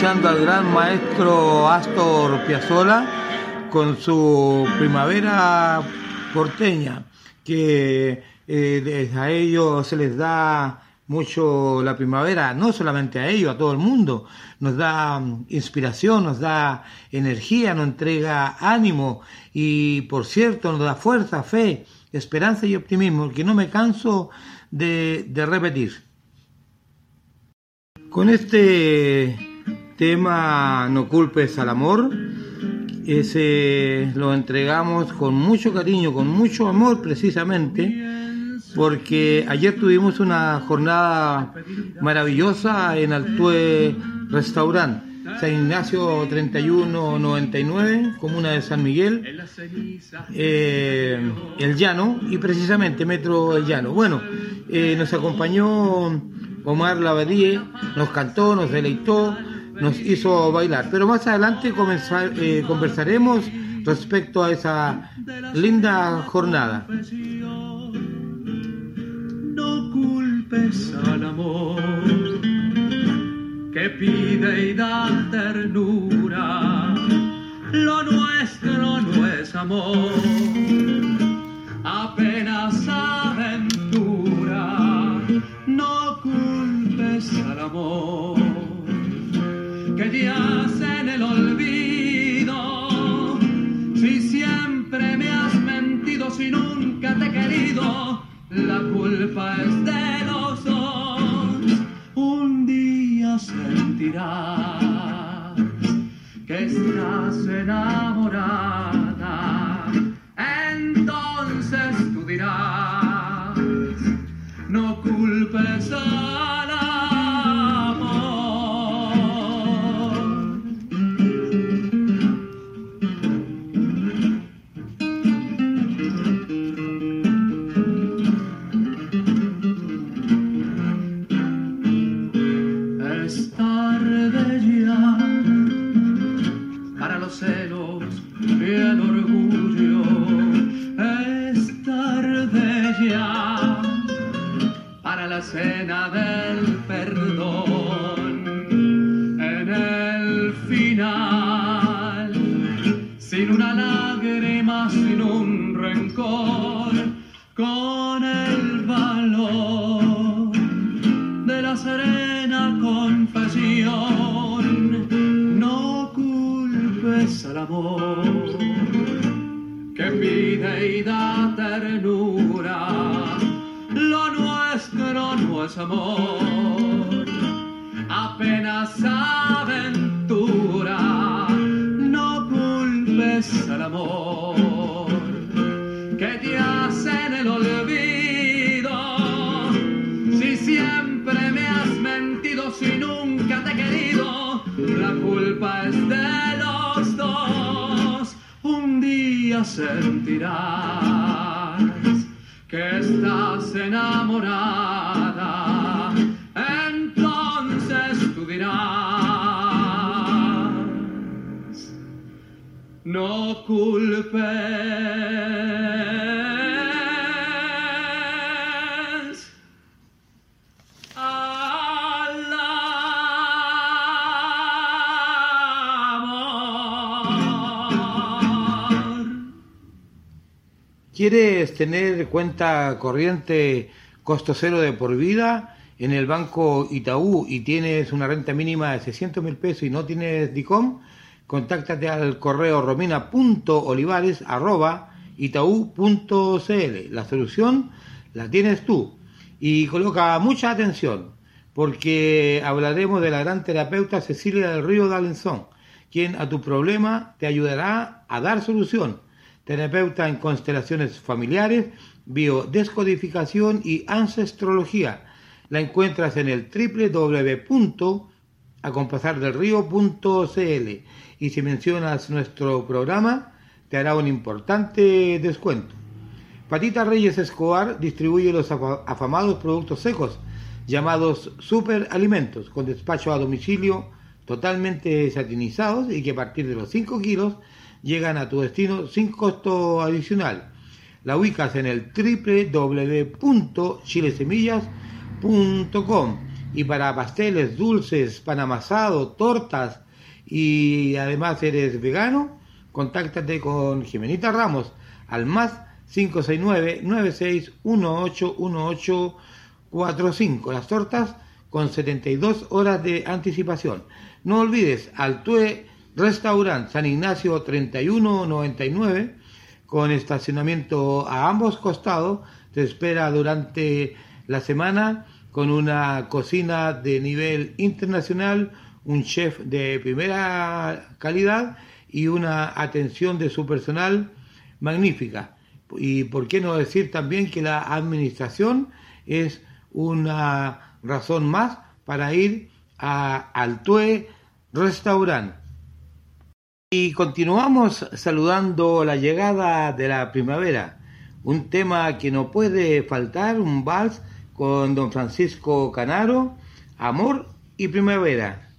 Escuchando al gran maestro Astor Piazzolla con su primavera porteña, que eh, a ellos se les da mucho la primavera, no solamente a ellos, a todo el mundo, nos da mm, inspiración, nos da energía, nos entrega ánimo y, por cierto, nos da fuerza, fe, esperanza y optimismo, que no me canso de, de repetir. Con este tema No culpes al amor, ese lo entregamos con mucho cariño, con mucho amor precisamente, porque ayer tuvimos una jornada maravillosa en Altue Restaurant, San Ignacio 3199, comuna de San Miguel, eh, El Llano, y precisamente Metro El Llano. Bueno, eh, nos acompañó Omar Lavadie, nos cantó, nos deleitó, nos hizo bailar. Pero más adelante comenzar- eh, conversaremos respecto a esa linda jornada. No culpes al amor que pide y da ternura. Lo nuestro no es amor, apenas aventura. No culpes al amor yace en el olvido. Si siempre me has mentido, si nunca te he querido, la culpa es de los dos. Un día sentirás que estás enamorada. Entonces tú dirás, no culpes al con el valor de la serena confesión. No culpes al amor que pide y da ternura. Lo nuestro no es amor, apenas aventura. De los dos. Un día sentirás que estás enamorada. ¿Quieres tener cuenta corriente costo cero de por vida en el banco Itaú y tienes una renta mínima de 600 mil pesos y no tienes DICOM? Contáctate al correo romina.olivares.itaú.cl. La solución la tienes tú. Y coloca mucha atención, porque hablaremos de la gran terapeuta Cecilia del Río D'Alençon, quien a tu problema te ayudará a dar solución terapeuta en constelaciones familiares, biodescodificación y ancestrología. La encuentras en el www.acompasardelrío.cl y si mencionas nuestro programa te hará un importante descuento. Patita Reyes Escobar distribuye los afa- afamados productos secos llamados superalimentos con despacho a domicilio totalmente satinizados y que a partir de los 5 kilos llegan a tu destino sin costo adicional. La ubicas en el www.chilesemillas.com y para pasteles, dulces, pan amasado, tortas y además eres vegano, contáctate con Jimenita Ramos al más 569-9618-1845. Las tortas con 72 horas de anticipación. No olvides, Altue Restaurant San Ignacio 3199 con estacionamiento a ambos costados. Te espera durante la semana con una cocina de nivel internacional, un chef de primera calidad y una atención de su personal magnífica. Y por qué no decir también que la administración es una razón más para ir a Altue Restaurant. Y continuamos saludando la llegada de la primavera, un tema que no puede faltar, un vals con don Francisco Canaro, Amor y Primavera.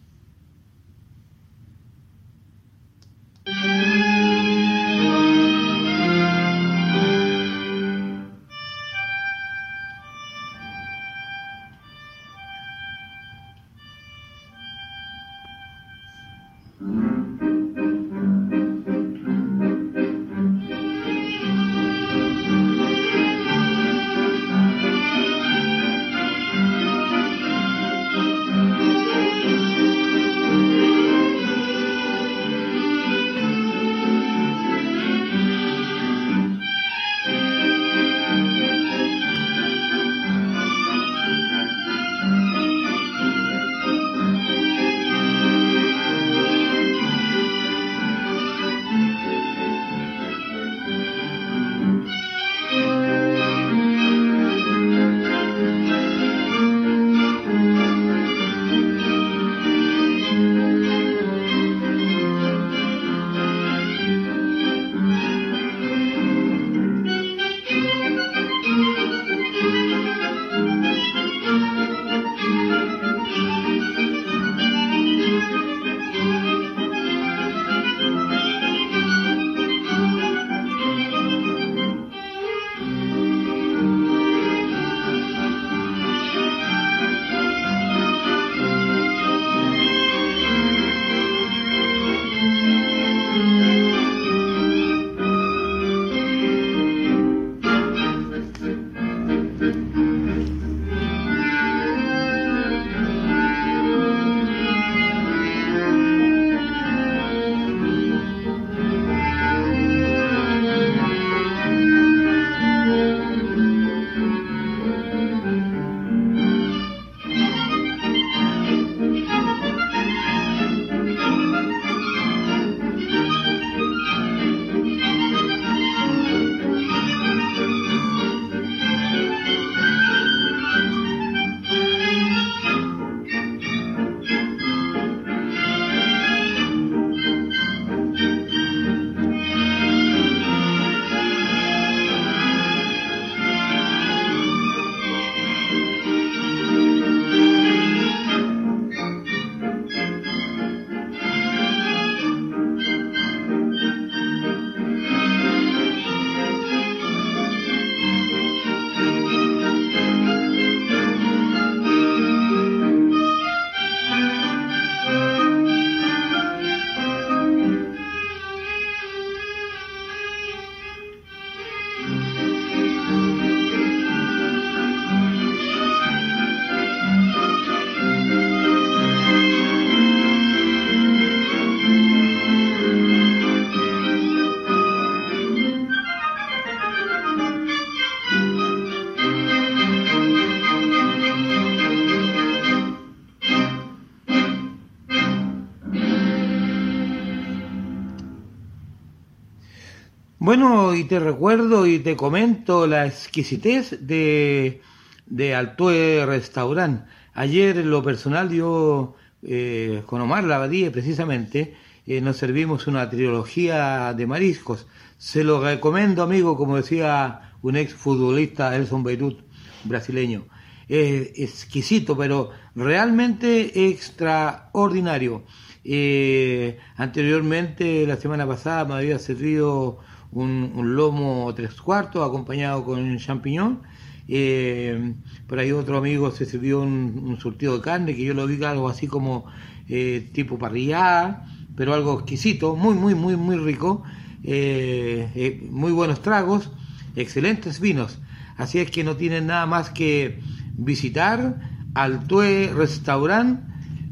Y te recuerdo y te comento la exquisitez de, de Altue Restaurant. Ayer en lo personal yo, eh, con Omar Lavadie precisamente, eh, nos servimos una trilogía de mariscos. Se lo recomiendo, amigo, como decía un ex futbolista, Elson Beirut, brasileño. Eh, exquisito, pero realmente extraordinario. Eh, anteriormente, la semana pasada, me había servido un, lomo tres cuartos acompañado con champiñón Eh, por ahí otro amigo se sirvió un, un surtido de carne que yo lo vi algo así como eh, tipo parrillada, pero algo exquisito, muy, muy, muy, muy rico. eh, eh, muy buenos tragos, excelentes vinos. Así es que no tienen nada más que visitar Altue Restaurant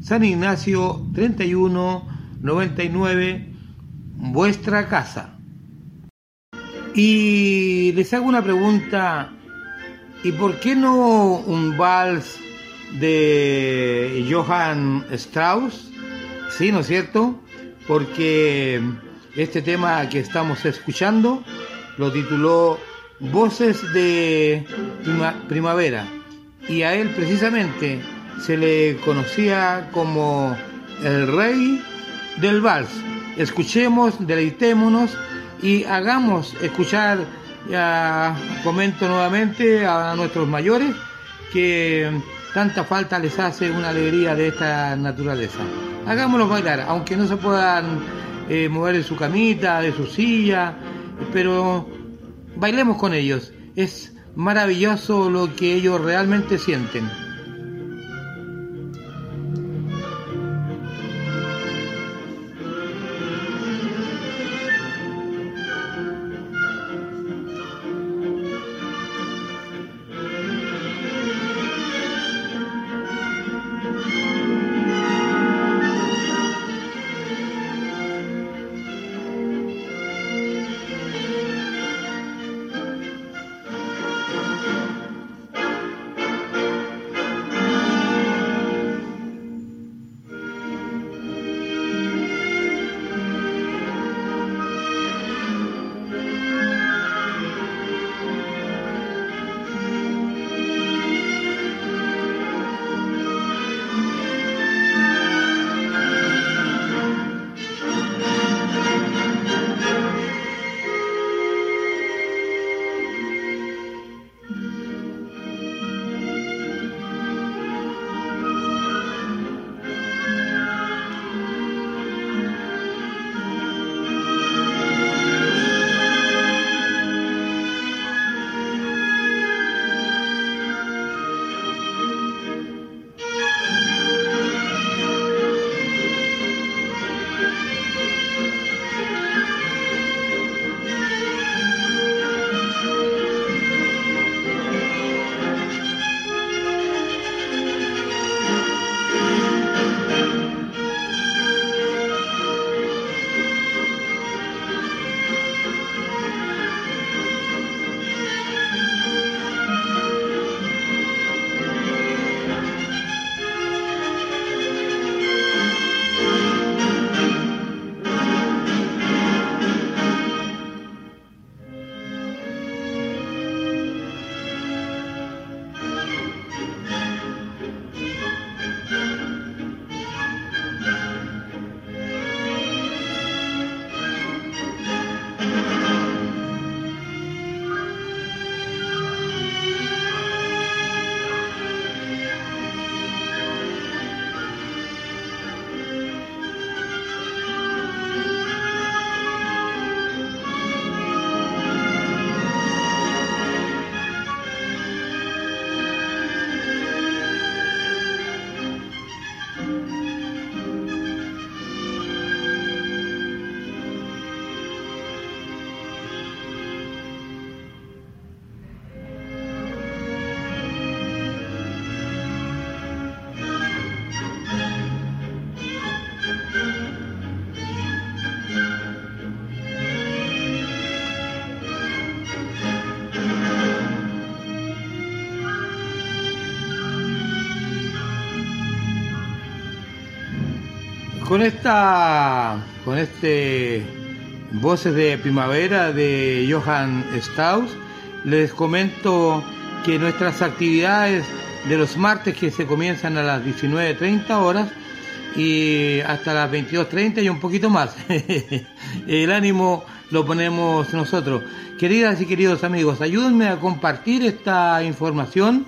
San Ignacio 3199, vuestra casa. Y les hago una pregunta, ¿y por qué no un vals de Johann Strauss? Sí, ¿no es cierto? Porque este tema que estamos escuchando lo tituló Voces de Prima- Primavera y a él precisamente se le conocía como el rey del vals. Escuchemos, deleitémonos y hagamos escuchar, ya comento nuevamente a nuestros mayores que tanta falta les hace una alegría de esta naturaleza. Hagámoslos bailar, aunque no se puedan eh, mover de su camita, de su silla, pero bailemos con ellos. Es maravilloso lo que ellos realmente sienten. Con esta, con este Voces de Primavera de Johann Strauss, les comento que nuestras actividades de los martes que se comienzan a las 19.30 horas y hasta las 22.30 y un poquito más. El ánimo lo ponemos nosotros. Queridas y queridos amigos, ayúdenme a compartir esta información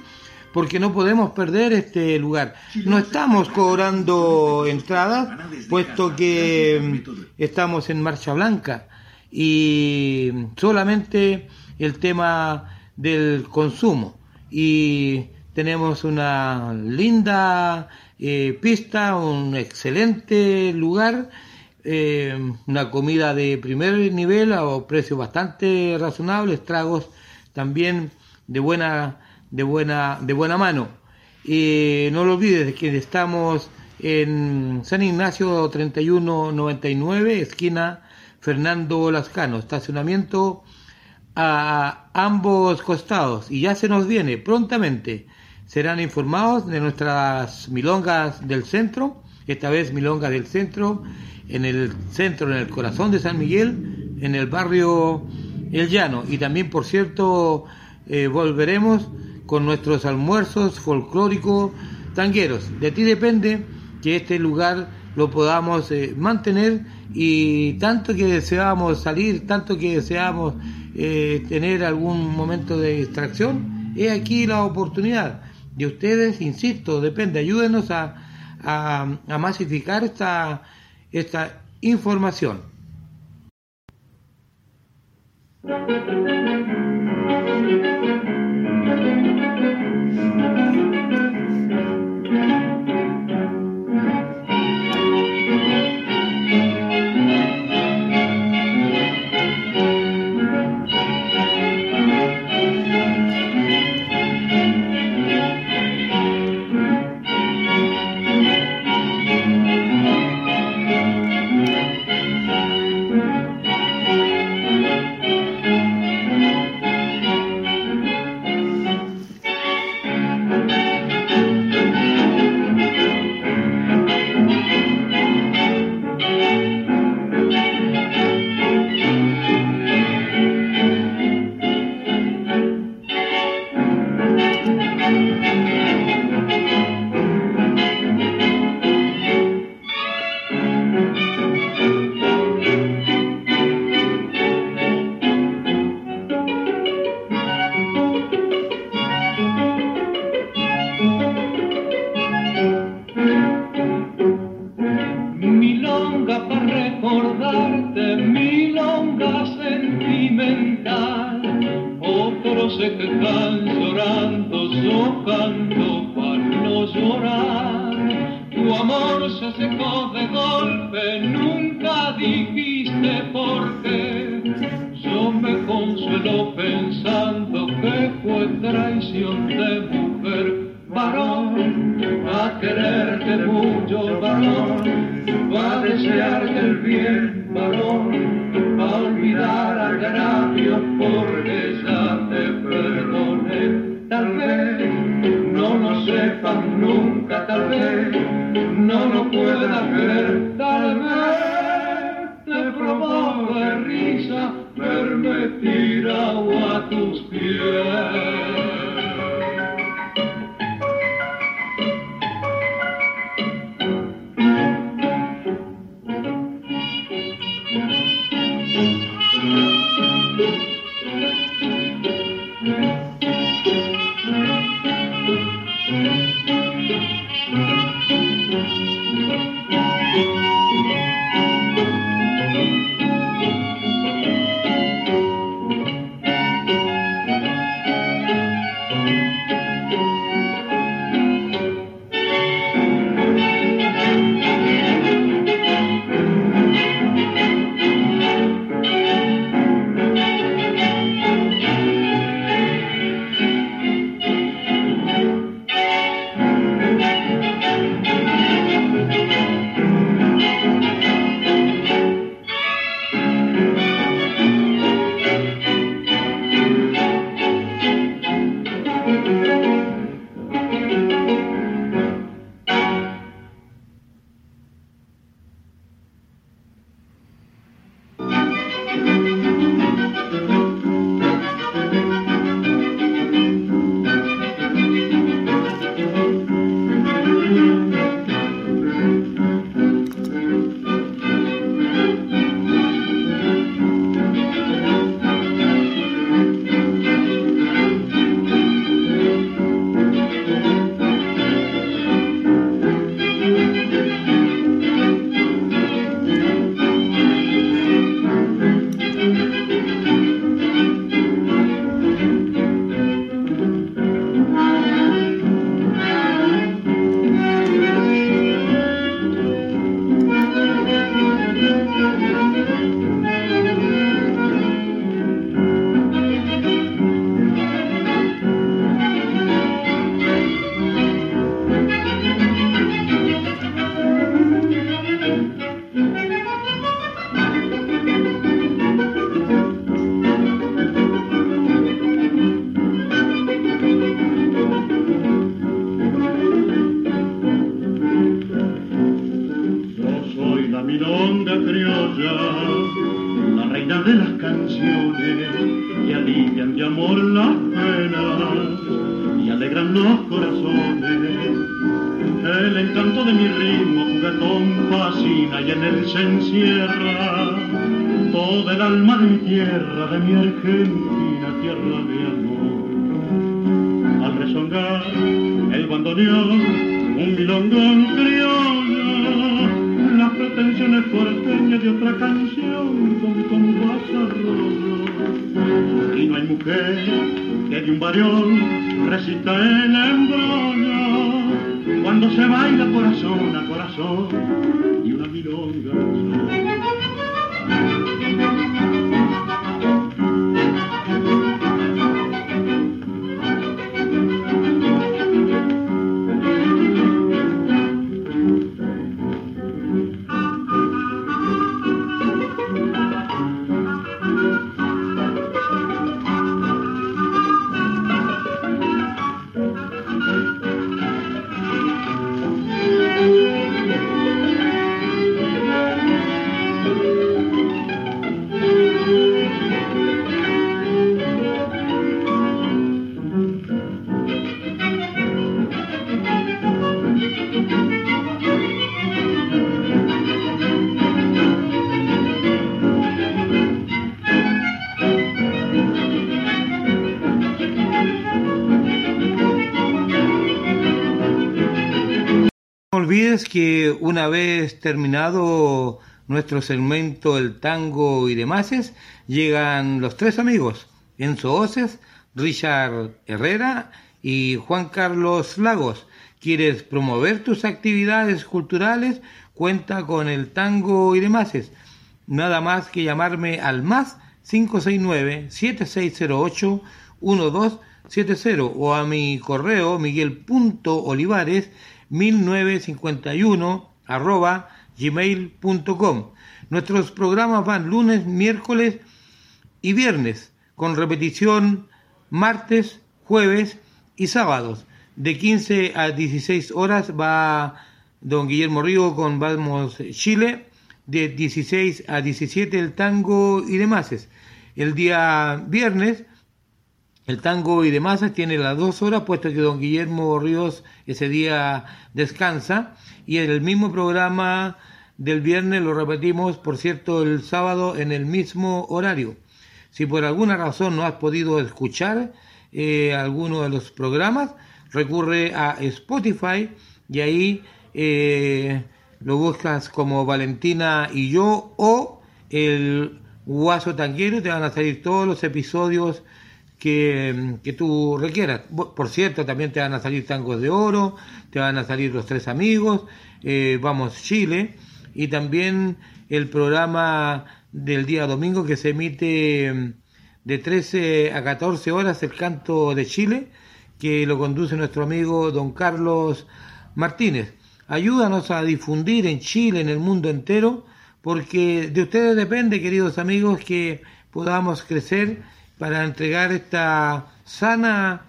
porque no podemos perder este lugar. No estamos cobrando entradas, puesto que estamos en marcha blanca y solamente el tema del consumo. y tenemos una linda eh, pista, un excelente lugar, eh, una comida de primer nivel a precios bastante razonables, tragos también de buena, de buena, de buena mano. Y no lo olvides que estamos en San Ignacio 3199, esquina Fernando Lascano, estacionamiento a ambos costados y ya se nos viene prontamente. Serán informados de nuestras milongas del centro, esta vez milongas del centro, en el centro, en el corazón de San Miguel, en el barrio El Llano. Y también, por cierto, eh, volveremos con nuestros almuerzos folclóricos tangueros. De ti depende que este lugar lo podamos eh, mantener y tanto que deseamos salir, tanto que deseamos eh, tener algún momento de distracción, es aquí la oportunidad de ustedes, insisto, depende, ayúdenos a, a, a masificar esta, esta información. Toda el alma de mi tierra, de mi Argentina, tierra de amor. Al rezongar el bandoneón, olvides que una vez terminado nuestro segmento El Tango y demás, llegan los tres amigos, Enzo Oces, Richard Herrera y Juan Carlos Lagos. ¿Quieres promover tus actividades culturales? Cuenta con el tango y demás. Nada más que llamarme al más 569-7608-1270 o a mi correo miguel.olivares 1951 arroba gmail.com. Nuestros programas van lunes, miércoles y viernes, con repetición martes, jueves y sábados. De 15 a 16 horas va don Guillermo Río con Vamos Chile, de 16 a 17 el tango y demás. El día viernes el tango y demás tiene las dos horas, puesto que don Guillermo Ríos ese día descansa. Y el mismo programa del viernes lo repetimos, por cierto, el sábado en el mismo horario. Si por alguna razón no has podido escuchar eh, alguno de los programas, recurre a Spotify y ahí eh, lo buscas como Valentina y yo o el Guaso Tanguero, te van a salir todos los episodios que, que, tú requieras. Por cierto, también te van a salir tangos de oro, te van a salir los tres amigos, eh, Vamos Chile, y también el programa del día domingo que se emite de 13 a 14 horas, el canto de Chile, que lo conduce nuestro amigo don Carlos Martínez. Ayúdanos a difundir en Chile, en el mundo entero, porque de ustedes depende, queridos amigos, que podamos crecer para entregar esta sana,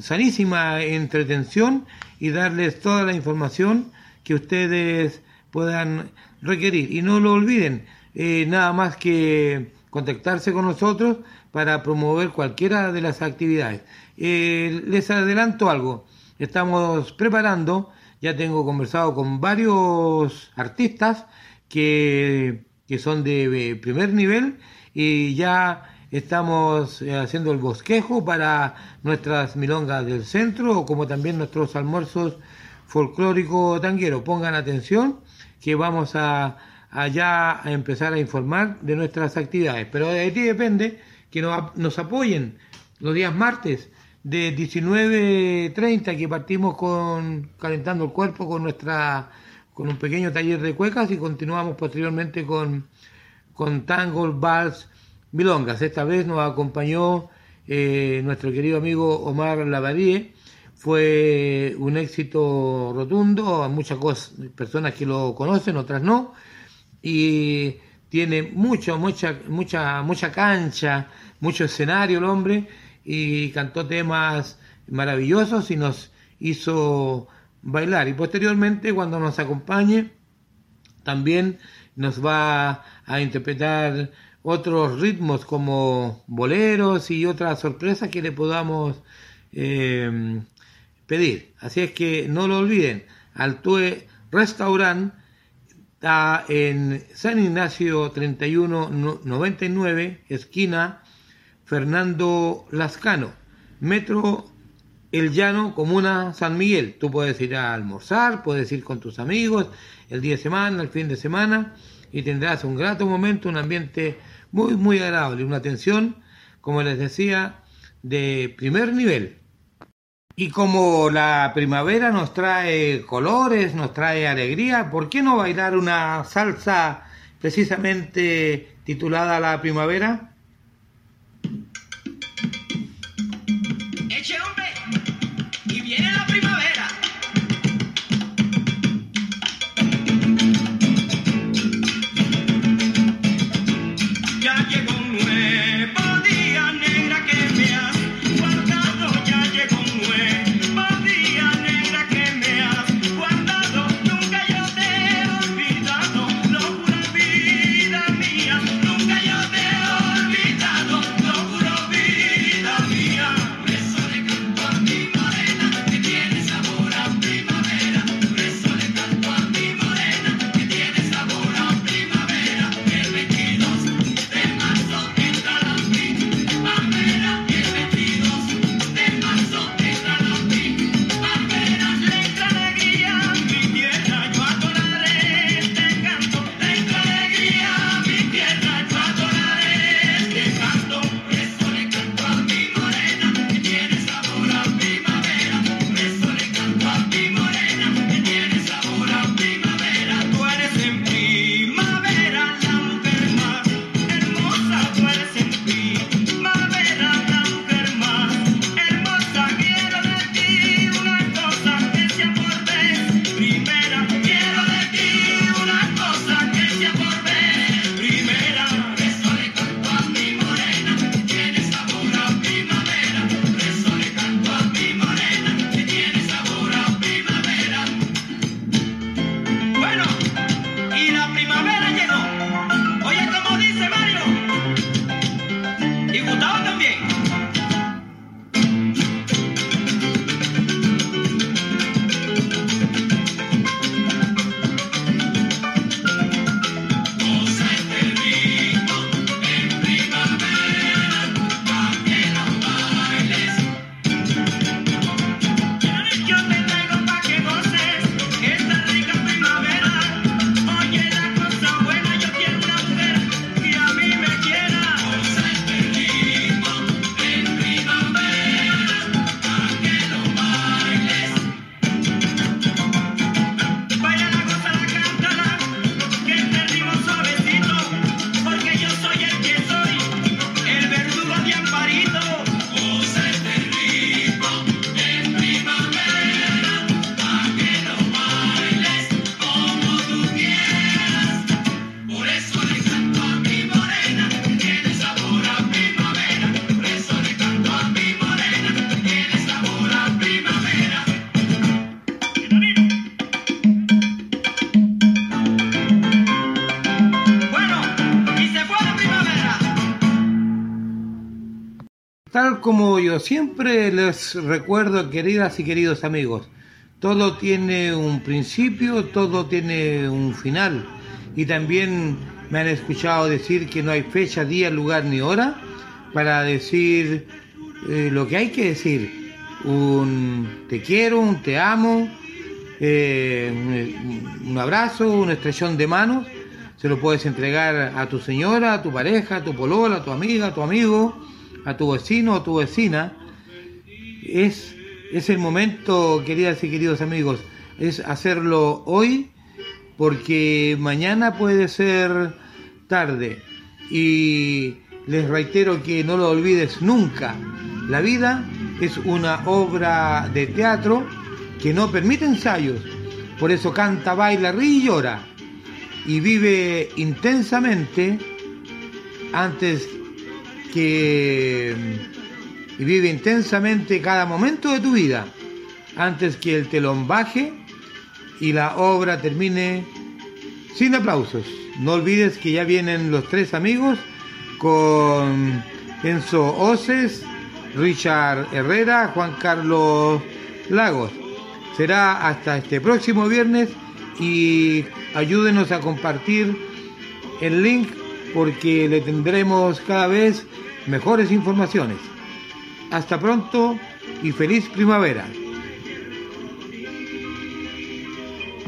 sanísima entretención y darles toda la información que ustedes puedan requerir. Y no lo olviden, eh, nada más que contactarse con nosotros para promover cualquiera de las actividades. Eh, les adelanto algo, estamos preparando, ya tengo conversado con varios artistas que, que son de primer nivel y ya Estamos eh, haciendo el bosquejo para nuestras milongas del centro, como también nuestros almuerzos folclórico tanguero. Pongan atención que vamos a allá a empezar a informar de nuestras actividades. Pero de ti depende que nos, nos apoyen los días martes de 19.30 que partimos con calentando el cuerpo con nuestra con un pequeño taller de cuecas y continuamos posteriormente con con tango, vals, milongas. Esta vez nos acompañó eh, nuestro querido amigo Omar Lavadie. Fue un éxito rotundo, muchas cosas, personas que lo conocen, otras no. Y tiene mucho, mucha, mucha, mucha cancha, mucho escenario el hombre y cantó temas maravillosos y nos hizo bailar. Y posteriormente, cuando nos acompañe, también nos va a interpretar otros ritmos como boleros y otras sorpresas que le podamos eh, pedir. Así es que no lo olviden. Altue Restaurant está en San Ignacio 3199, esquina Fernando Lascano, Metro El Llano, Comuna San Miguel. Tú puedes ir a almorzar, puedes ir con tus amigos el día de semana, el fin de semana, y tendrás un grato momento, un ambiente muy, muy agradable, una atención, como les decía, de primer nivel. Y como la primavera nos trae colores, nos trae alegría, ¿por qué no bailar una salsa precisamente titulada La Primavera? Siempre les recuerdo, queridas y queridos amigos, todo tiene un principio, todo tiene un final. Y también me han escuchado decir que no hay fecha, día, lugar ni hora para decir eh, lo que hay que decir. Un te quiero, un te amo, eh, un, abrazo, un estrellón de manos. Se lo puedes entregar a tu señora, a tu pareja, a tu polola, a tu amiga, a tu amigo, a tu vecino o tu vecina. Es, es el momento, queridas y queridos amigos, es hacerlo hoy porque mañana puede ser tarde. Y les reitero que no lo olvides nunca. La vida es una obra de teatro que no permite ensayos. Por eso canta, baila, ríe y llora. Y vive intensamente antes que... Y vive intensamente cada momento de tu vida antes que el telón baje y la obra termine sin aplausos. No olvides que ya vienen los tres amigos con Enzo Oces, Richard Herrera, Juan Carlos Lagos. Será hasta este próximo viernes y ayúdenos a compartir el link porque le tendremos cada vez mejores informaciones. Hasta pronto y feliz primavera.